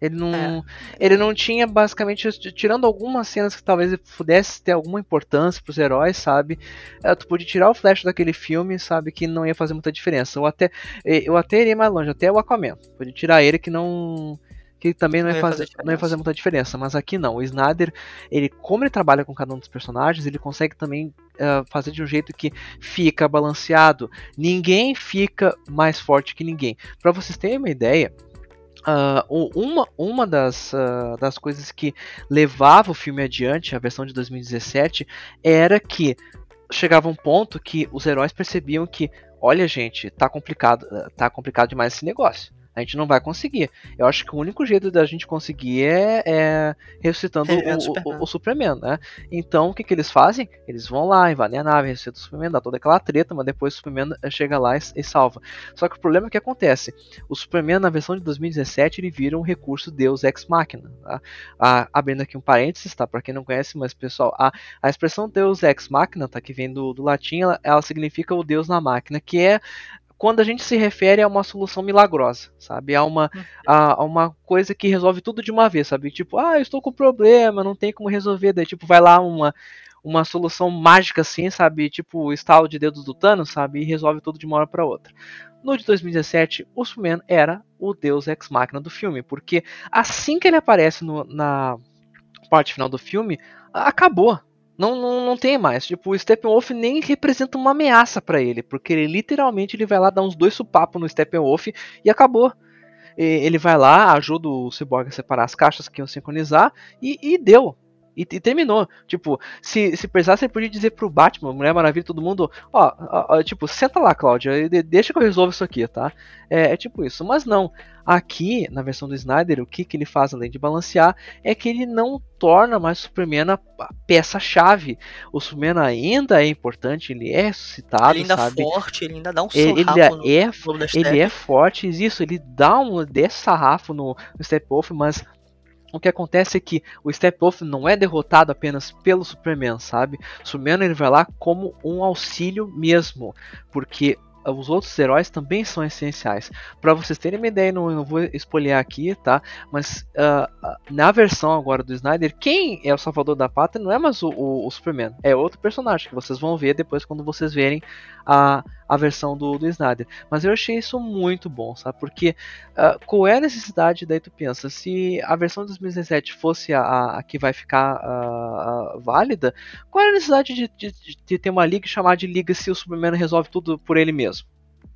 Ele não, É. ele não tinha basicamente, tirando algumas cenas que talvez pudesse ter alguma importância pros heróis, sabe? eh, Tu podia tirar o Flash daquele filme, sabe, que não ia fazer muita diferença. Ou até, eu até iria mais longe, até o Aquaman. Podia tirar ele que não, que também não, ia, fazer, não ia fazer muita diferença. Mas aqui não. O Snyder, ele como ele trabalha com cada um dos personagens, ele consegue também eh, fazer de um jeito que fica balanceado. Ninguém fica mais forte que ninguém. Pra vocês terem uma ideia. O- uma, uma das, ah, das coisas que levava o filme adiante, a versão de 2017, era que chegava um ponto que os heróis percebiam que, olha gente, tá complicado, tá complicado demais esse negócio. A gente não vai conseguir. Eu acho que o único jeito da gente conseguir é, é ressuscitando Revivendo o, Superman. o, o Superman, né? Então, o que, que eles fazem? Eles vão lá, invadem a nave, ressuscitam o Superman, dá toda aquela treta, mas depois o Superman chega lá e, e salva. Só que o problema é que acontece. O Superman, na versão de 2017, ele vira um recurso Deus Ex Machina. Tá? Ah, abrindo aqui um parênteses, tá? Pra quem não conhece, mas pessoal, a, a expressão Deus Ex Machina, tá? Que vem do, do latim, ela, ela significa o Deus na máquina, que é quando a gente se refere a uma solução milagrosa, sabe? A uma, a, a, uma coisa que resolve tudo de uma vez, sabe? Tipo, ah, eu estou com problema, não tem como resolver. Daí, tipo, vai lá uma, uma solução mágica assim, sabe? Tipo, estalo de dedos do Thanos, sabe? E resolve tudo de uma hora para outra. No de 2017, o Superman era o deus ex-máquina do filme, porque assim que ele aparece no, na parte final do filme, acabou. Não, não, não tem mais. Tipo, o Steppenwolf nem representa uma ameaça para ele, porque ele literalmente ele vai lá dar uns dois supapos no Steppenwolf e acabou. Ele vai lá, ajuda o Cyborg a separar as caixas que iam sincronizar e, e deu. E, e, terminou. Tipo, se, se precisasse, ele podia dizer pro Batman, Mulher Maravilha, todo mundo, ó, ó, ó tipo, senta lá, Cláudia, deixa que eu resolvo isso aqui, tá? É, é, tipo isso. Mas não. Aqui, na versão do Snyder, o que, que ele faz além de balancear é que ele não torna mais o Superman a peça-chave. O Superman ainda é importante, ele é ressuscitado, ele ainda sabe? é forte, ele ainda dá um ele, sarrafo ele é, no, ele é forte, isso, ele dá um desse sarrafo no, no Steppenwolf, mas o que acontece é que o Steppenwolf não é derrotado apenas pelo Superman, sabe? Superman ele vai lá como um auxílio mesmo, porque os outros heróis também são essenciais. Para vocês terem uma ideia, não, não vou espolhar aqui, tá? Mas uh, na versão agora do Snyder, quem é o salvador da pátria não é mais o, o, o, Superman, é outro personagem que vocês vão ver depois quando vocês verem a, a versão do, do Snyder. Mas eu achei isso muito bom, sabe? Porque uh, qual é a necessidade, daí tu pensa, se a versão de 2017 fosse a, a, que vai ficar uh, válida, qual é a necessidade de, de, de ter uma liga chamada de liga se o Superman resolve tudo por ele mesmo?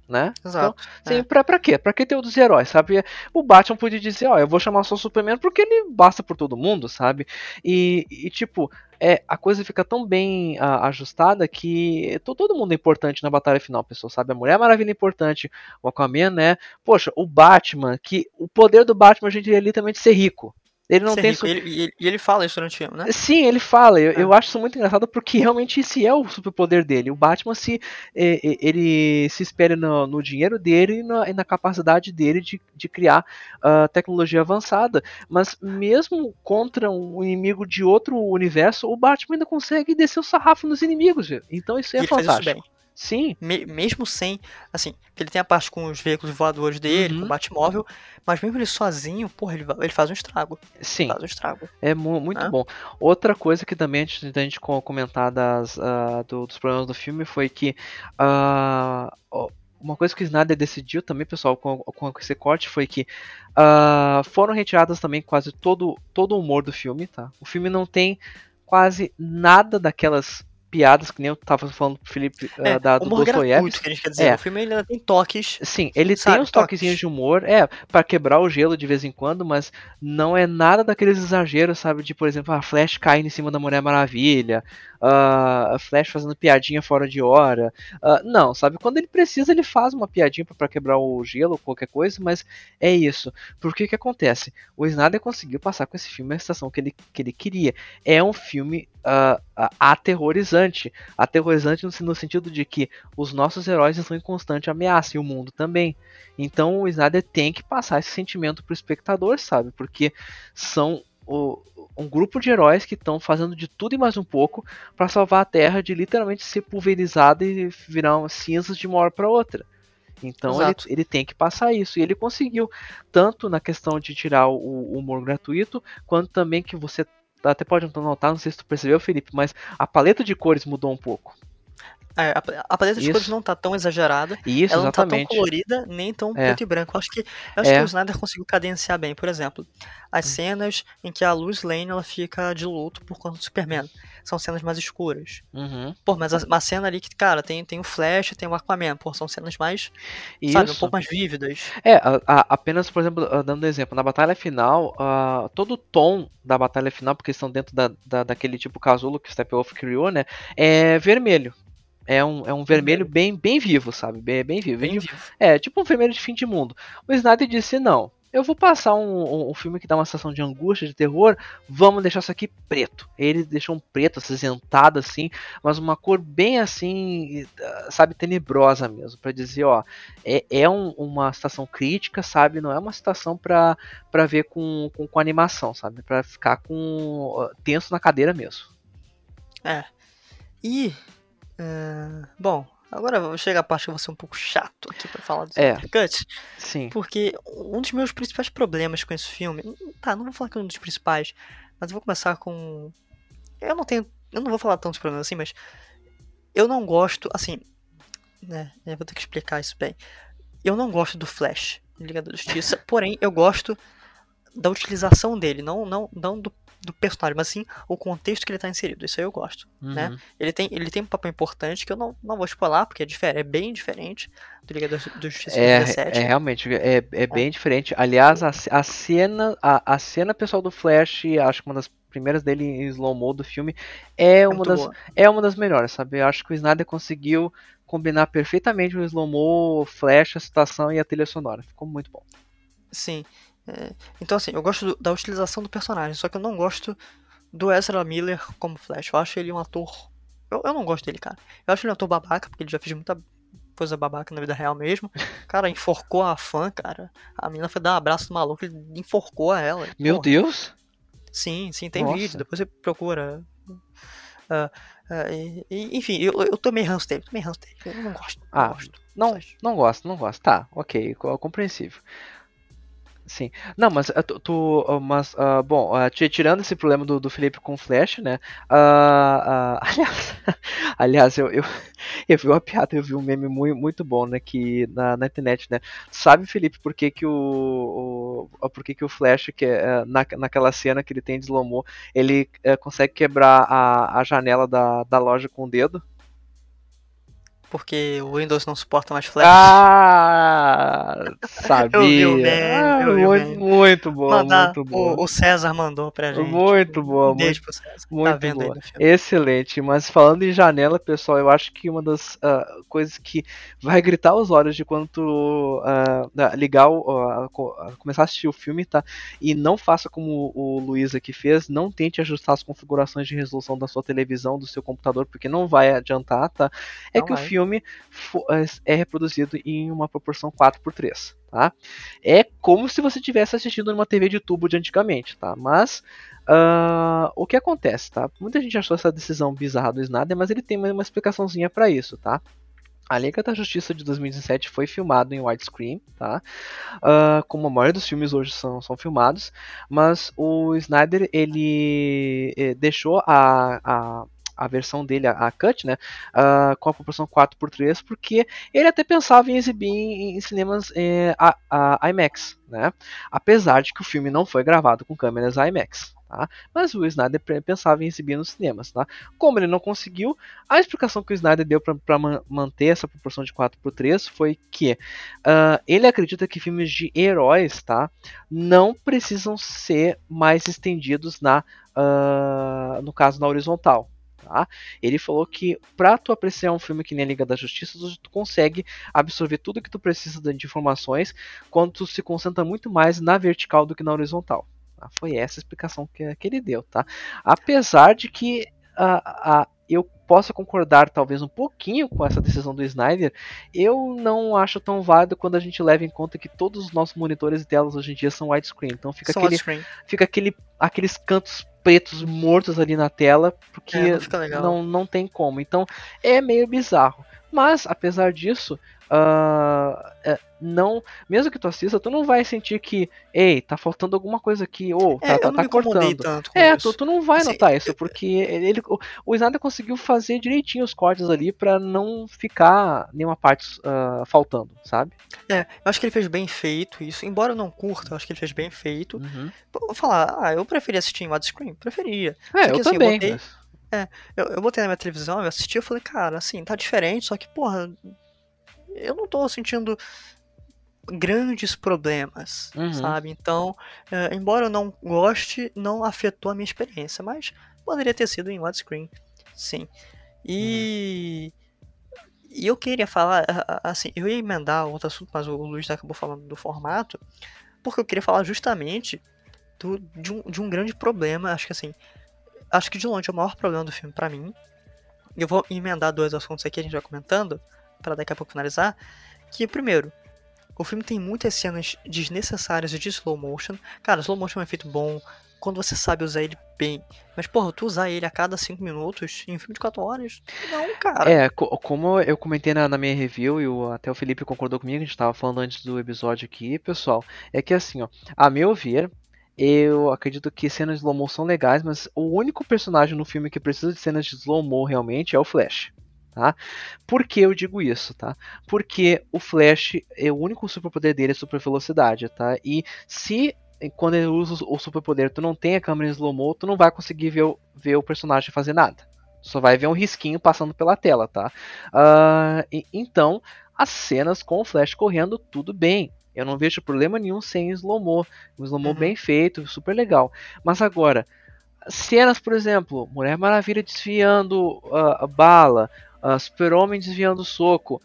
Né? Exato. Então, é. pra, pra quê? Pra que ter o dos heróis, sabe? O Batman podia dizer, ó, eu vou chamar só o Superman porque ele basta por todo mundo, sabe? E, e tipo, é, a coisa fica tão bem a, ajustada que todo mundo é importante na batalha final, pessoal, sabe? A Mulher Maravilha é importante, o Aquaman, né? Poxa, o Batman, que o poder do Batman a gente é literalmente ser rico, ele não Ser tem. Rico, ele, e ele fala isso durante o filme, né? Sim, ele fala. Eu, é. eu acho isso muito engraçado porque realmente esse é o superpoder dele. O Batman se ele se espelha no, no dinheiro dele e na, e na, capacidade dele de, de criar uh, tecnologia avançada. Mas mesmo contra um inimigo de outro universo, o Batman ainda consegue descer o sarrafo nos inimigos. Viu? Então isso é fantástico. Sim. Me, mesmo sem, assim, que ele tem a parte com os veículos voadores dele, uhum. com o Batmóvel, mas mesmo ele sozinho, porra, ele, ele faz um estrago. Sim. Faz um estrago. É mu muito bom. Outra coisa que também, antes da gente comentar das, uh, do, dos problemas do filme, foi que uh, uma coisa que o Snyder decidiu também, pessoal, com, com esse corte, foi que uh, foram retiradas também quase todo, todo o humor do filme, tá? O filme não tem quase nada daquelas piadas, que nem eu tava falando pro Felipe é, uh, da, do Dostoiévski. que a gente quer dizer. É. O filme ainda tem toques. Sim, ele sabe, tem uns toques. toquezinhos de humor, é, para quebrar o gelo de vez em quando, mas não é nada daqueles exageros, sabe? De, por exemplo, a Flash caindo em cima da Mulher Maravilha, uh, Flash fazendo piadinha fora de hora. Uh, não, sabe? Quando ele precisa, ele faz uma piadinha para quebrar o gelo ou qualquer coisa, mas é isso. Por que que acontece? O Snyder conseguiu passar com esse filme a sensação que ele, que ele queria. É um filme uh, aterrorizante. Aterrorizante no, no, sentido de que os nossos heróis estão em constante ameaça e o mundo também. Então o Snyder tem que passar esse sentimento pro espectador, sabe? Porque são o, um grupo de heróis que estão fazendo de tudo e mais um pouco para salvar a Terra de literalmente ser pulverizada e virar cinzas de uma hora para outra. Então ele, ele, tem que passar isso. E ele conseguiu, tanto na questão de tirar o, o humor gratuito, quanto também que você até pode notar, não sei se tu percebeu, Felipe, mas a paleta de cores mudou um pouco. É, a, a, paleta de cores não tá tão exagerada. Isso, ela exatamente. não tá tão colorida, nem tão é. preto e branco. Eu acho que, eu acho é. que o Snyder conseguiu cadenciar bem. Por exemplo, as hum. cenas em que a Luz Lane ela fica de luto por conta do Superman. São cenas mais escuras. Uhum. Pô, mas uma cena ali que, cara, tem, tem o Flash, tem o Aquaman. Pô, são cenas mais, Isso. sabe, um pouco mais vívidas. É, a, a, apenas, por exemplo, dando um exemplo, na batalha final, uh, todo o tom da batalha final, porque estão dentro da, da, daquele tipo casulo que o Steppenwolf criou, né, é vermelho. É um, é um vermelho bem, bem vivo, sabe? Bem, bem vivo. Bem vivo. É, tipo um vermelho de fim de mundo. O Snyder disse: não, eu vou passar um, um, um, filme que dá uma sensação de angústia, de terror, vamos deixar isso aqui preto. Ele deixou um preto, acinzentado assim, mas uma cor bem assim, sabe, tenebrosa mesmo, para dizer, ó, é, é um, uma situação crítica, sabe, não é uma situação pra, pra ver com, com, com animação, sabe, pra ficar com tenso na cadeira mesmo. É. E Uh, bom, agora chegar a parte que eu vou ser um pouco chato aqui pra falar do É. Cut. Sim. Porque um dos meus principais problemas com esse filme. Tá, não vou falar que é um dos principais, mas eu vou começar com. Eu não tenho. Eu não vou falar tantos problemas assim, mas. Eu não gosto. Assim. Né, eu vou ter que explicar isso bem. Eu não gosto do Flash Liga da Justiça, porém eu gosto da utilização dele, não, não, não do, do personagem, mas sim o contexto que ele tá inserido. Isso aí eu gosto. né? Uhum. Ele tem, ele tem um papel importante que eu não, não vou spoiler, porque é, diferente, é bem diferente do Liga da Justiça É, 17. é realmente, é, é bem diferente. Aliás, a, a cena, a, a cena pessoal do Flash, acho que uma das primeiras dele em slow mo do filme, é É uma das, boa. é uma das melhores, sabe? Eu acho que o Snyder conseguiu combinar perfeitamente o slow mo, o Flash, a situação e a trilha sonora. Ficou muito bom. Sim. É, então, assim, eu gosto do- da utilização do personagem, só que eu não gosto do Ezra Miller como Flash. Eu acho ele um ator. Eu, eu não gosto dele, cara. Eu acho ele um ator babaca, porque ele já fez muita coisa babaca na vida real mesmo. Cara enforcou a fã, cara. A menina foi dar um abraço no maluco, ele enforcou a ela. Meu Porra. Deus! Sim, sim, tem Nossa. vídeo, depois você procura. Ah, ah, e- e- enfim, eu, eu tô meio ranço dele, tô meio ranço dele. Eu não gosto. Não Ah, gosto. Não, não gosto, não gosto. Tá, ok, co- compreensível. Sim. Não, mas ah, tu, tu, ah, mas ah, bom, ti- tirando esse problema do, do Felipe com o Flash, né? ah, aliás, aliás, eu, eu, eu vi uma piada, eu vi um meme muito, muito bom, né? Que na, na internet, né? Sabe, Felipe, por que, que o, o por que, que o Flash que ah, na, naquela cena que ele tem de slow ele eh, consegue quebrar a, a janela da, da loja com o dedo? Porque o Windows não suporta mais Flash. Ah, sabia. Eu vi o meme, Ah, eu vi muito, meme. muito Mandar- muito boa. o, o César mandou pra gente. Muito boa, Um beijo pro César. muito tá vendo boa. filme. Excelente, mas falando em janela, pessoal, eu acho que uma das ah, coisas que vai gritar os olhos de quando tu ah, ligar, ah, começar a assistir o filme, tá? E não faça como o Luiz aqui fez, não tente ajustar as configurações de resolução da sua televisão, do seu computador, porque não vai adiantar, tá? É Não que o vai. Filme é- é reproduzido em uma proporção 4x3, tá? É como se você estivesse assistindo numa TV de tubo de antigamente, tá? Mas ah, o que acontece, tá? Muita gente achou essa decisão bizarra do Snyder, mas ele tem uma explicaçãozinha pra isso, tá? A Liga da Justiça de 2017 foi filmado em widescreen, tá? Ah, como a maioria dos filmes hoje são, são filmados, mas o Snyder ele eh, deixou a, a, a versão dele, a, a cut, né, ah, com a proporção 4x3, porque ele até pensava em exibir em, em cinemas eh, a, a IMAX, né? Apesar de que o filme não foi gravado com câmeras IMAX. Tá? Mas o Snyder pensava em exibir nos cinemas. Tá? Como ele não conseguiu, a explicação que o Snyder deu para manter essa proporção de 4x3 foi que ah, ele acredita que filmes de heróis tá, não precisam ser mais estendidos na, ah, no caso na horizontal. Tá? Ele falou que para tu apreciar um filme que nem a Liga da Justiça, tu, tu consegue absorver tudo que tu precisa de informações quando tu se concentra muito mais na vertical do que na horizontal. tá? Foi essa a explicação que, que ele deu, tá? Apesar de que a, a, eu possa concordar talvez um pouquinho com essa decisão do Snyder, eu não acho tão válido quando a gente leva em conta que todos os nossos monitores e telas hoje em dia são widescreen. Então fica, São aquele, widescreen. fica aquele, aqueles cantos pretos mortos ali na tela, porque É, não não, não tem como. Então é meio bizarro. Mas, apesar disso, é, não, mesmo que tu assista, tu não vai sentir que, ei, tá faltando alguma coisa aqui, ou É, tá, tá, eu tá cortando. É, tu, tu não vai Assim, notar isso, porque ele, o, o Snyder conseguiu fazer direitinho os cortes ali pra não ficar nenhuma parte ah, faltando, sabe? É, eu acho que ele fez bem feito isso. Embora eu não curta, eu acho que ele fez bem feito. Uhum. Vou falar, ah, eu preferia assistir em widescreen? Preferia. É, Só que eu assim, eu também. botei- mas- Eu, eu botei na minha televisão, eu assisti, eu falei, cara, assim, tá diferente, só que, porra, eu não tô sentindo grandes problemas, Uhum. sabe? Então, é, embora eu não goste, não afetou a minha experiência, mas poderia ter sido em widescreen, sim. E, e eu queria falar, assim, eu ia emendar outro assunto, mas o Luiz acabou falando do formato, porque eu queria falar justamente do, de, um, de um grande problema, acho que assim, acho que de longe é o maior problema do filme pra mim. Eu vou emendar dois assuntos aqui, a gente vai comentando, pra daqui a pouco finalizar. Que, primeiro, o filme tem muitas cenas desnecessárias de slow motion. Cara, slow motion é um efeito bom, quando você sabe usar ele bem. Mas, porra, tu usar ele a cada 5 minutos em um filme de 4 horas, não, cara. É, co como eu comentei na, na, minha review, e o, até o Felipe concordou comigo, a gente tava falando antes do episódio aqui, pessoal, é que assim, ó, a meu ver, eu acredito que cenas de slow mo são legais, mas o único personagem no filme que precisa de cenas de slow mo realmente é o Flash. Tá? Por que eu digo isso, tá? Porque o Flash, é o único superpoder dele é super velocidade, tá? E se quando ele usa o superpoder tu não tem a câmera em slow mo, tu não vai conseguir ver o, ver o personagem fazer nada. Só vai ver um risquinho passando pela tela, tá? Uh, e, então, as cenas com o Flash correndo, tudo bem. Eu não vejo problema nenhum sem slow-mo. Um slow-mo uhum. bem feito, super legal. Mas agora, cenas, por exemplo, Mulher Maravilha desviando uh, a bala, uh, Super-Homem desviando o soco.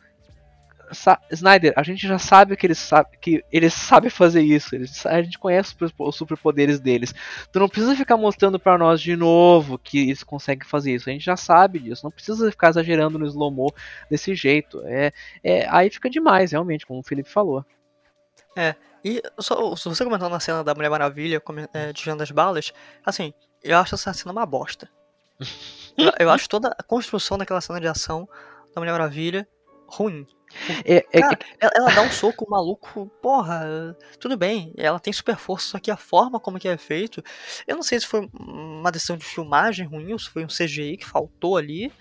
Sa Snyder, a gente já sabe que eles sabe que eles sabem fazer isso. Eles, a gente conhece os superpoderes deles. Tu não precisa ficar mostrando para nós de novo que eles conseguem fazer isso. A gente já sabe disso. Não precisa ficar exagerando no slow mo desse jeito. É, é aí fica demais, realmente, como o Felipe falou. É, e só, se você comentou na cena da Mulher Maravilha é, desviando as balas, assim, eu acho essa cena uma bosta. eu, acho toda a construção daquela cena de ação da Mulher Maravilha ruim. É, é, Cara, ela, ela, dá um soco maluco, porra, tudo bem, ela tem super força, só que a forma como que é feito, eu não sei se foi uma decisão de filmagem ruim ou se foi um CGI que faltou ali,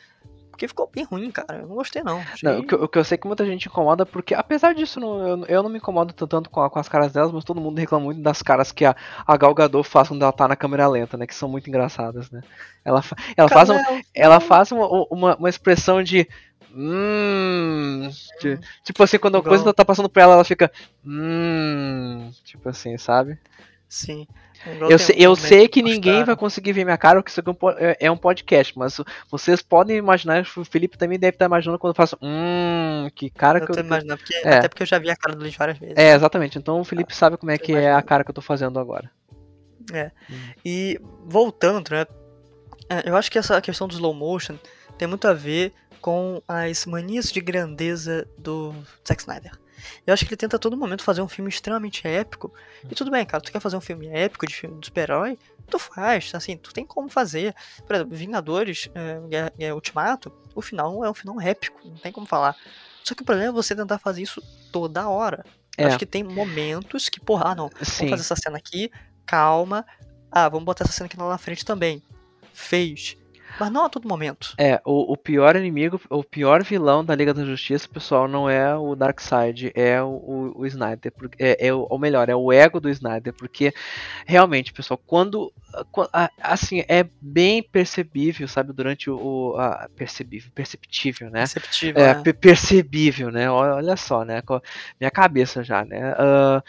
porque ficou bem ruim, cara. Eu não gostei, não. Achei... não o, que, o, que, eu sei que muita gente incomoda, porque apesar disso, não, eu, eu, não me incomodo tanto com, a, com, as caras delas, mas todo mundo reclama muito das caras que a, a Gal Gadot faz quando ela tá na câmera lenta, né? Que são muito engraçadas, né? Ela, ela faz, um, ela faz uma, uma, uma expressão de. Hum, hum. Tipo assim, quando a coisa tá passando por ela, ela fica. Hum. Tipo assim, sabe? Sim. Eu, sei, eu sei que ninguém vai conseguir ver minha cara, porque isso aqui é um é podcast, mas vocês podem imaginar, o Felipe também deve estar imaginando quando eu faço. Hum, que cara eu que eu. Imaginando, porque, é. Até porque eu já vi a cara do Luiz várias vezes. É, exatamente. Então o Felipe ah, sabe como é que é a cara que eu tô fazendo agora. É. Hum. E voltando, né? É, eu acho que essa questão do slow motion tem muito a ver com as manias de grandeza do Zack Snyder. Eu acho que ele tenta a todo momento fazer um filme extremamente épico. E tudo bem, cara, tu quer fazer um filme épico de filme de super-herói? Tu faz, assim, tu tem como fazer. Por exemplo, Vingadores é, é, Ultimato, o final é um final épico, não tem como falar. Só que o problema é você tentar fazer isso toda hora. É. Eu acho que tem momentos que, porra, ah, não, Sim. vamos fazer essa cena aqui, calma. Ah, vamos botar essa cena aqui lá na frente também. Fez. Mas não a todo momento. É, o, o pior inimigo, o pior vilão da Liga da Justiça, pessoal, não é o Darkseid, é o, o, o Snyder. Porque, é, é, ou melhor, é o ego do Snyder. Porque, realmente, pessoal, quando. Assim, é bem percebível, sabe, durante o. A, percebível, perceptível, né? Perceptível. É, é. percebível, né? Olha só, né? Minha cabeça já, né? Uh,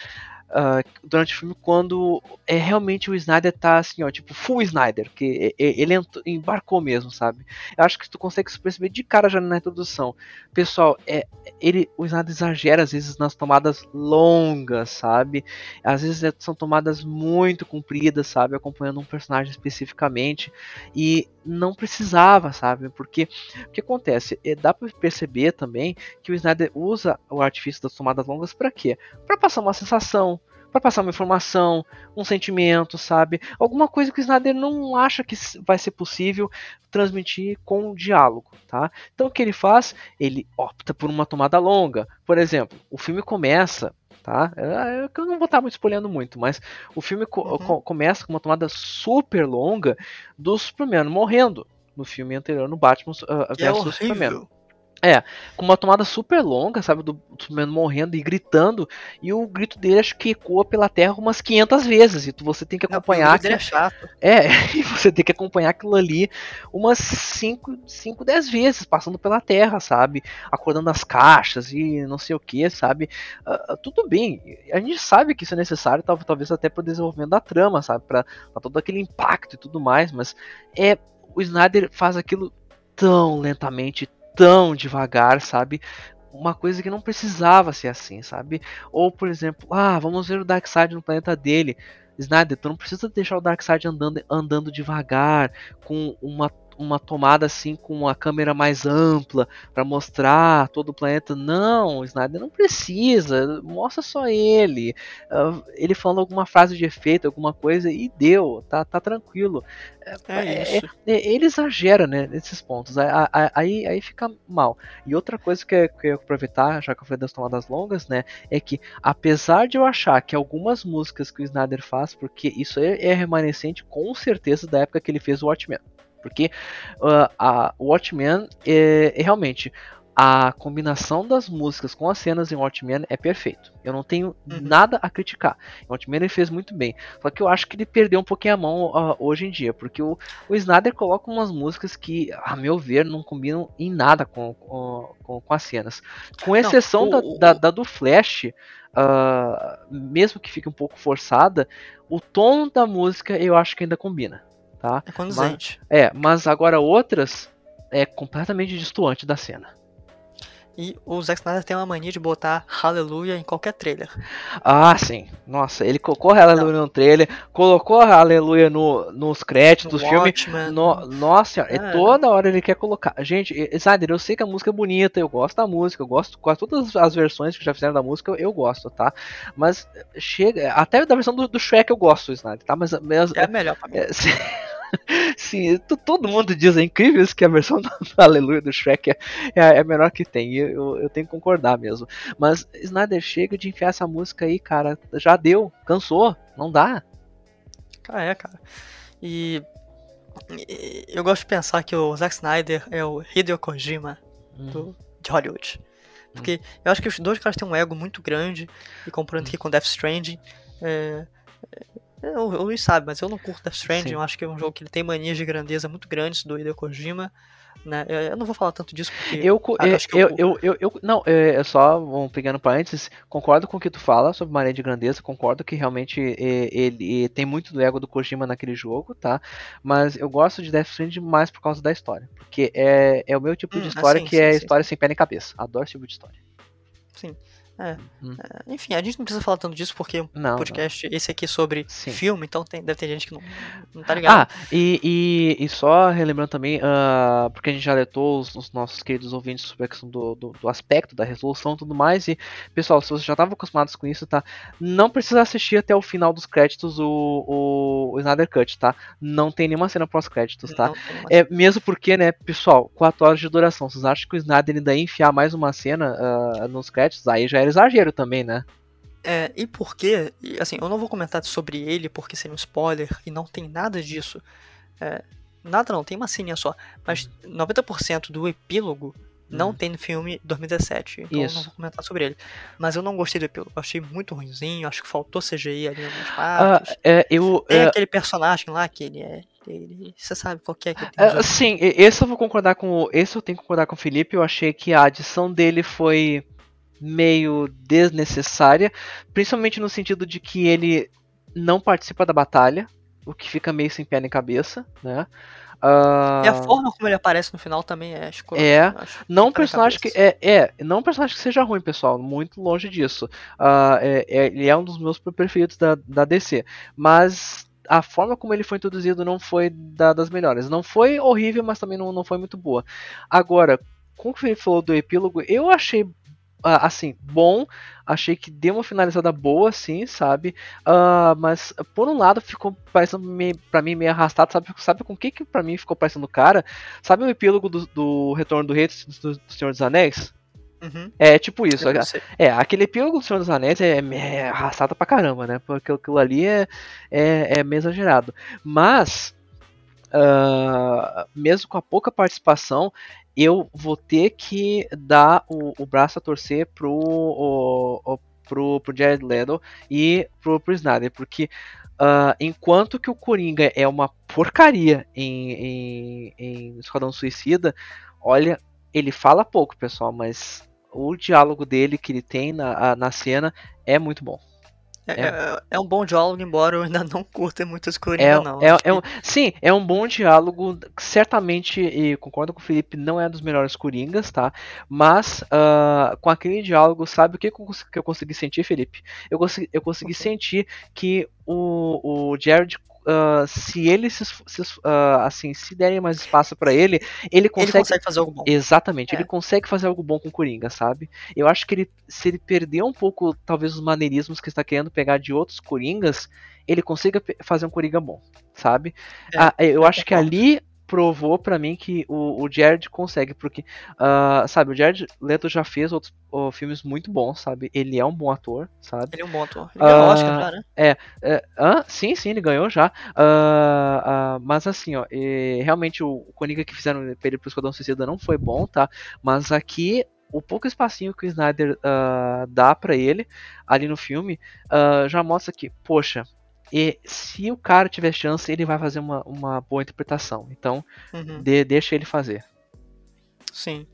uh, durante o filme quando é realmente o Snyder tá assim, ó, tipo, full Snyder, que ele embarcou mesmo, sabe? Eu acho que tu consegue se perceber de cara já na introdução. Pessoal, é, ele, o Snyder exagera às vezes nas tomadas longas, sabe? Às vezes é, são tomadas muito compridas, sabe? Acompanhando um personagem especificamente e não precisava, sabe? Porque o que acontece? É, dá para perceber também que o Snyder usa o artifício das tomadas longas para quê? Para passar uma sensação, para passar uma informação, um sentimento, sabe? Alguma coisa que o Snyder não acha que vai ser possível transmitir com o diálogo, tá? Então o que ele faz? Ele opta por uma tomada longa. Por exemplo, o filme começa tá? É, eu não vou estar muito spoilando muito, mas o filme co uhum. começa com uma tomada super longa do Superman morrendo no filme anterior, no Batman uh, vs é Superman. É, com uma tomada super longa, sabe, do Superman morrendo e gritando, e o grito dele acho que ecoa pela Terra umas 500 vezes, e tu, você tem que acompanhar... Não, é chato. É, e você tem que acompanhar aquilo ali umas 5, 5, 10 vezes, passando pela Terra, sabe, acordando as caixas e não sei o que, sabe, uh, tudo bem, a gente sabe que isso é necessário, talvez até para o desenvolvimento da trama, sabe, para todo aquele impacto e tudo mais, mas é, o Snyder faz aquilo tão lentamente, tão devagar, sabe? Uma coisa que não precisava ser assim, sabe? Ou, por exemplo, ah, vamos ver o Darkseid no planeta dele. Snyder, tu não precisa deixar o Darkseid andando, andando devagar, com uma uma tomada assim com uma câmera mais ampla para mostrar todo o planeta. Não, o Snyder não precisa, mostra só ele. Uh, ele falando alguma frase de efeito, alguma coisa e deu, tá, tá tranquilo. É, é, é, é ele exagera né, nesses pontos, aí, aí fica mal. E outra coisa que eu quero aproveitar, já que eu falei das tomadas longas, né, é que apesar de eu achar que algumas músicas que o Snyder faz, porque isso é, é remanescente com certeza da época que ele fez o Watchmen. Porque uh, a Watchmen é, é, realmente a combinação das músicas com as cenas em Watchmen é perfeito. Eu não tenho uhum. nada a criticar. Em Watchmen ele fez muito bem. Só que eu acho que ele perdeu um pouquinho a mão uh, hoje em dia. Porque o, o Snyder coloca umas músicas que, a meu ver, não combinam em nada com, com, com, com as cenas. Com exceção não, o, da, da, da, do Flash. Uh, mesmo que fique um pouco forçada, o tom da música eu acho que ainda combina tá? É condizente. Mas, é, mas agora outras é completamente distoante da cena. E o Zack Snyder tem uma mania de botar Hallelujah em qualquer trailer. Ah, sim. Nossa, ele colocou Hallelujah no trailer, colocou Hallelujah no, nos créditos do filme. No, nossa, é. toda hora ele quer colocar. Gente, Snyder, eu sei que a música é bonita, eu gosto da música, eu gosto quase todas as versões que já fizeram da música, eu, eu gosto, tá? Mas chega, até da versão do, do Shrek eu gosto, Snyder, tá? Mas, mas é melhor pra mim. É, Sim, todo mundo diz, é incrível isso que a versão do, Aleluia do Shrek é, é, é a melhor que tem. E eu, eu tenho que concordar mesmo. Mas Snyder chega de enfiar essa música aí, cara. Já deu, cansou, não dá. Ah, é, cara. E eu gosto de pensar que o Zack Snyder é o Hideo Kojima hum. do, de Hollywood. Porque hum. eu acho que os dois caras têm um ego muito grande. E comparando aqui com Death Stranding, é, é, o, o Luiz sabe, mas eu não curto Death Stranding. Sim. Eu acho que é um jogo que ele tem manias de grandeza muito grandes do Hideo Kojima. Né? Eu não vou falar tanto disso porque. Eu, eu, eu, eu, eu, não, é só um pequeno parênteses. Concordo com o que tu fala sobre mania de grandeza. Concordo que realmente é, ele tem muito do ego do Kojima naquele jogo, tá? Mas eu gosto de Death Stranding mais por causa da história. Porque é, é o meu tipo hum, de história assim, que sim, é sim, história sim. sem pé nem cabeça. Adoro esse tipo de história. Sim. É, hum. é, enfim, a gente não precisa falar tanto disso porque o podcast, não. esse aqui é sobre Sim. filme, então tem, deve ter gente que não, não tá ligado. Ah, e, e, e só relembrando também, uh, porque a gente já alertou os, os, nossos queridos ouvintes sobre a questão do, do, do, aspecto, da resolução e tudo mais. E, pessoal, se vocês já estavam acostumados com isso, tá? Não precisa assistir até o final dos créditos o, o, o Snyder Cut, tá? Não tem nenhuma cena pós-créditos, tá? É, mesmo porque, né, pessoal, 4 horas de duração. Vocês acham que o Snyder ainda ia enfiar mais uma cena uh, nos créditos? Aí já era exagero também, né? É, e por quê? Assim, eu não vou comentar sobre ele porque seria um spoiler e não tem nada disso. É, nada não, tem uma cena só. Mas 90% do epílogo não hum. tem no filme 2017. Então Isso. eu não vou comentar sobre ele. Mas eu não gostei do epílogo. Eu achei muito ruimzinho. Acho que faltou CGI ali em algumas partes. Ah, é, eu, tem é... aquele personagem lá que ele é. Ele, você sabe qual que é que ele é, Sim, esse eu vou concordar com. Esse eu tenho que concordar com o Felipe. Eu achei que a adição dele foi meio desnecessária, principalmente no sentido de que ele não participa da batalha, o que fica meio sem pé nem cabeça, né? Uh... E a forma como ele aparece no final também é escuro. É, não um personagem que é, é, não um personagem que seja ruim, pessoal, muito longe disso. Uh, é, é, ele é um dos meus preferidos da, da DC, mas a forma como ele foi introduzido não foi da, das melhores. Não foi horrível, mas também não, não foi muito boa. Agora, como o Felipe falou do epílogo, eu achei assim, bom. Achei que deu uma finalizada boa, assim, sabe? Uh, mas, por um lado, ficou parecendo meio, pra mim meio arrastado. Sabe, sabe com o que, que pra mim ficou parecendo cara? Sabe o epílogo do, do Retorno do Rei do, do Senhor dos Anéis? Uhum. É tipo isso. É, aquele epílogo do Senhor dos Anéis é, é arrastado pra caramba, né? Porque aquilo ali é, é, é meio exagerado. Mas. Uh, mesmo com a pouca participação, eu vou ter que dar o, o braço a torcer pro, o, pro, pro Jared Leto e pro, pro Snyder, porque uh, enquanto que o Coringa é uma porcaria em, em, em Esquadrão Suicida, olha, ele fala pouco, pessoal, mas o diálogo dele que ele tem na, na cena é muito bom. É, é, é, um bom diálogo, embora eu ainda não curta muito esse Coringa, é, não. É, é um, sim, é um bom diálogo. Certamente, e concordo com o Felipe, não é dos melhores Coringas, tá? Mas uh, com aquele diálogo, sabe o que, que eu consegui sentir, Felipe? Eu consegui, eu consegui okay. sentir que o, o Jared uh, se ele se, se uh, assim, se derem mais espaço para ele, ele consegue... ele consegue fazer algo bom. Exatamente, É. ele consegue fazer algo bom com o Coringa, sabe? Eu acho que ele, se ele perder um pouco, talvez, os maneirismos que está querendo pegar de outros Coringas, ele consiga fazer um Coringa bom, sabe? É, Ah, eu eu acho que ali provou pra mim que o, o Jared consegue, porque, ah, sabe, o Jared Leto já fez outros ó, filmes muito bons, sabe? Ele é um bom ator, sabe? Ele é um bom ator. Ele ganhou Ah, Oscar já, né? É, hã? sim, sim, ele ganhou já. Ah, ah, mas assim, ó, eh, realmente o, o Coringa que fizeram pra ele pro Esquadrão Suicida não foi bom, tá? Mas aqui, o pouco espacinho que o Snyder ah, dá pra ele ali no filme ah, já mostra que, poxa, e se o cara tiver chance, ele vai fazer uma, uma boa interpretação. Então, Uhum. de- deixa ele fazer. Sim.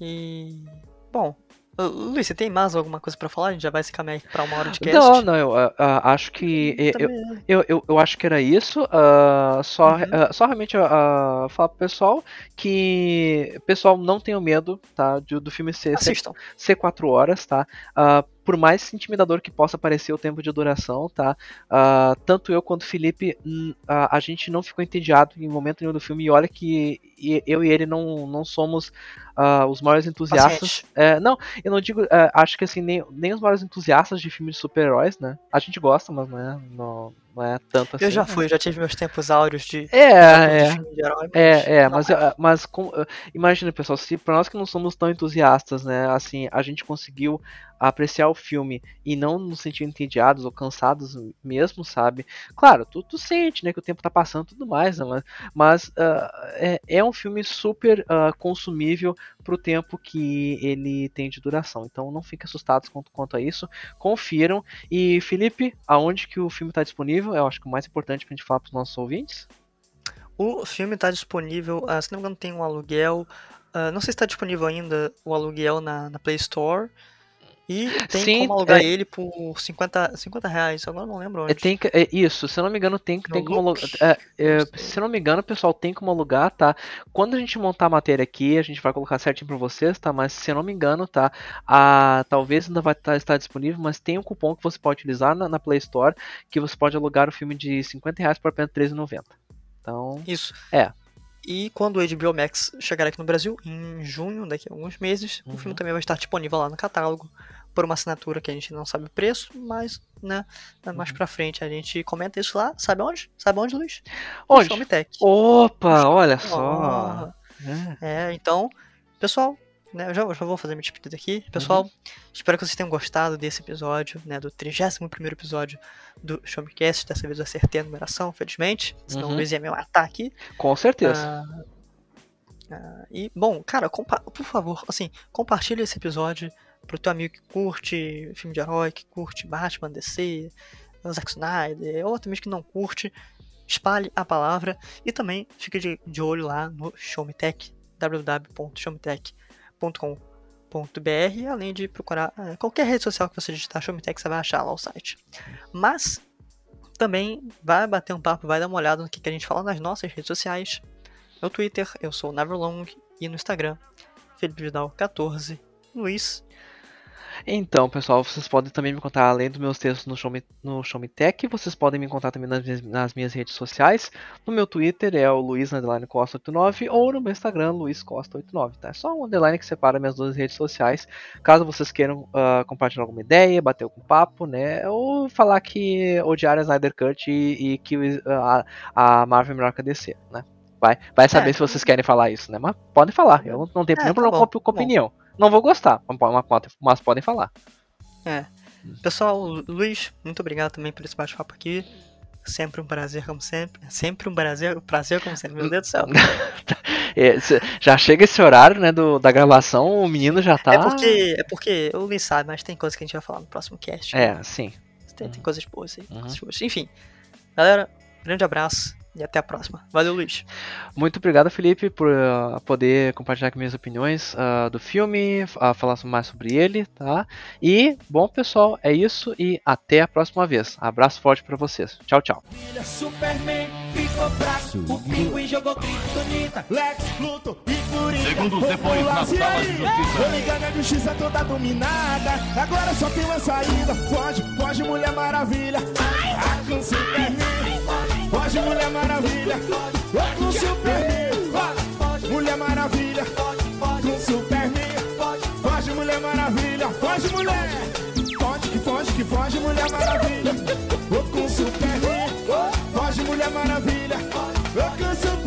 E. Bom. Lu- Luiz, você tem mais alguma coisa pra falar? A gente já vai se caminhar pra uma hora de cast. Não, não, eu ah, acho que. eu- eu, Também- Eu, eu, eu acho que era isso. ah, só, Uhum. ah, só realmente ah, falar pro pessoal que. Pessoal, não tenham medo, tá? de- do filme ser, ser, Assistam. ser 4 horas, tá? Ah, por mais intimidador que possa parecer o tempo de duração, tá? Ah, tanto eu quanto o Felipe, hum, a, gente não ficou entediado em momento nenhum do filme. E olha que eu e ele não, não somos ah, os maiores entusiastas. É, não, eu não digo. é, acho que assim, nem, nem os maiores entusiastas de filmes de super-heróis, né? A gente gosta, mas não é, não, não é tanto assim. Eu já fui, já tive meus tempos áureos de, É, de é. de herói, mas É, é, mas, ah, mas com, imagina, pessoal, se pra nós que não somos tão entusiastas, né, assim, a gente conseguiu apreciar o filme e não nos sentir entediados ou cansados mesmo, sabe? Claro, tu, tu sente, né, que o tempo tá passando e tudo mais, né, mas, ah, é, é um filme super ah, consumível pro tempo que ele tem de duração. Então não fiquem assustados quanto, quanto a isso, confiram. E Felipe, aonde que o filme tá disponível? Eu acho que o mais importante pra gente falar pros nossos ouvintes. O filme tá disponível, ah, se não me engano, tem um aluguel. ah, não sei se tá disponível ainda o aluguel na, na Play Store. E tem Sim, como alugar é- ele por 50, 50 reais. Agora não lembro É, onde. tem que- é isso, se eu não me engano, tem, tem como alugar. É, é, se eu não me engano, pessoal, tem como alugar, tá? Quando a gente montar a matéria aqui, a gente vai colocar certinho pra vocês, tá? Mas se eu não me engano, tá? A, talvez ainda vai tá- estar disponível, mas tem um cupom que você pode utilizar na, na Play Store que você pode alugar o filme de 50 reais por apenas R$13,90. Então, Isso. É. E quando o HBO Max chegar aqui no Brasil, em junho, daqui a alguns meses, o Uhum. filme também vai estar disponível lá no catálogo por uma assinatura que a gente não sabe o preço, mas, né, mais Uhum. pra frente a gente comenta isso lá. Sabe onde? Sabe onde, Luiz? Onde? No Showmetech. Opa, olha só. Oh, É. É, então, pessoal, né, eu já, já vou fazer minha despedida aqui. Pessoal, Uhum. espero que vocês tenham gostado desse episódio, né, do 31º episódio do Showmecast. Dessa vez eu acertei a numeração, felizmente. Senão Uhum. o Luiz ia me matar aqui. Com certeza. Ah, ah, e, bom, cara, por favor, assim, compartilha esse episódio pro teu amigo que curte filme de herói, que curte Batman, DC, Zack Snyder, ou até mesmo que não curte. Espalhe a palavra e também fique de, de olho lá no Showmetech, www.showmetech.com.br, além de procurar eh, qualquer rede social que você digitar Showmetech, você vai achar lá o site. Mas também vai bater um papo, vai dar uma olhada no que, que a gente fala nas nossas redes sociais. No Twitter, eu sou o Neverlong, e no Instagram, Felipe Vidal 14. Luiz, Então, pessoal, vocês podem também me contar, além dos meus textos no Show Me, no Show Me Tech, vocês podem me encontrar também nas minhas, nas minhas redes sociais. No meu Twitter é o Luiz Costa 89 ou no meu Instagram, Luiz Costa 89, tá? É só um underline que separa minhas duas redes sociais. Caso vocês queiram ah, compartilhar alguma ideia, bater algum papo, né? Ou falar que odiar a Snyder Cut e, e que o- a, a Marvel é melhor que a DC, né? Vai, vai saber É. se vocês querem falar isso, né? Mas podem falar, eu não tenho É, nenhum tá problema com, tá com bom. Não vou gostar, mas, podem falar. pessoal, Lu- Luiz, muito obrigado também por esse bate-papo aqui. Sempre um prazer, como sempre. Sempre um prazer, prazer como sempre. Meu Deus do céu. É, já chega esse horário, né, do, da gravação, o menino já tá. É porque, é porque o Luiz sabe, mas tem coisa que a gente vai falar no próximo cast. É, sim. Tem, tem coisas boas aí. Uhum. coisas boas. Enfim, galera, grande abraço e até a próxima. Valeu, Luiz. Muito obrigado, Felipe, por ah, poder compartilhar aqui minhas opiniões ah, do filme, ah, falar mais sobre ele, tá? E, bom, pessoal, é isso e até a próxima vez. Abraço forte pra vocês. Tchau, tchau. Fraco. O Pinguim jogou Kryptonita. Lex, Luthor e Coringa. Segundos depois, na sala de justiça. Tô ligando, a justiça toda dominada. Agora só tem uma saída. Foge, foge, Mulher Maravilha. Arkham Superman. Foge foge, Mulher Maravilha. Com Superman, foge, Mulher Maravilha. Com Superman, foge, Mulher Maravilha. Foge, mulher. Foge que foge que foge, Mulher Maravilha. Mulher Maravilha. Eu canso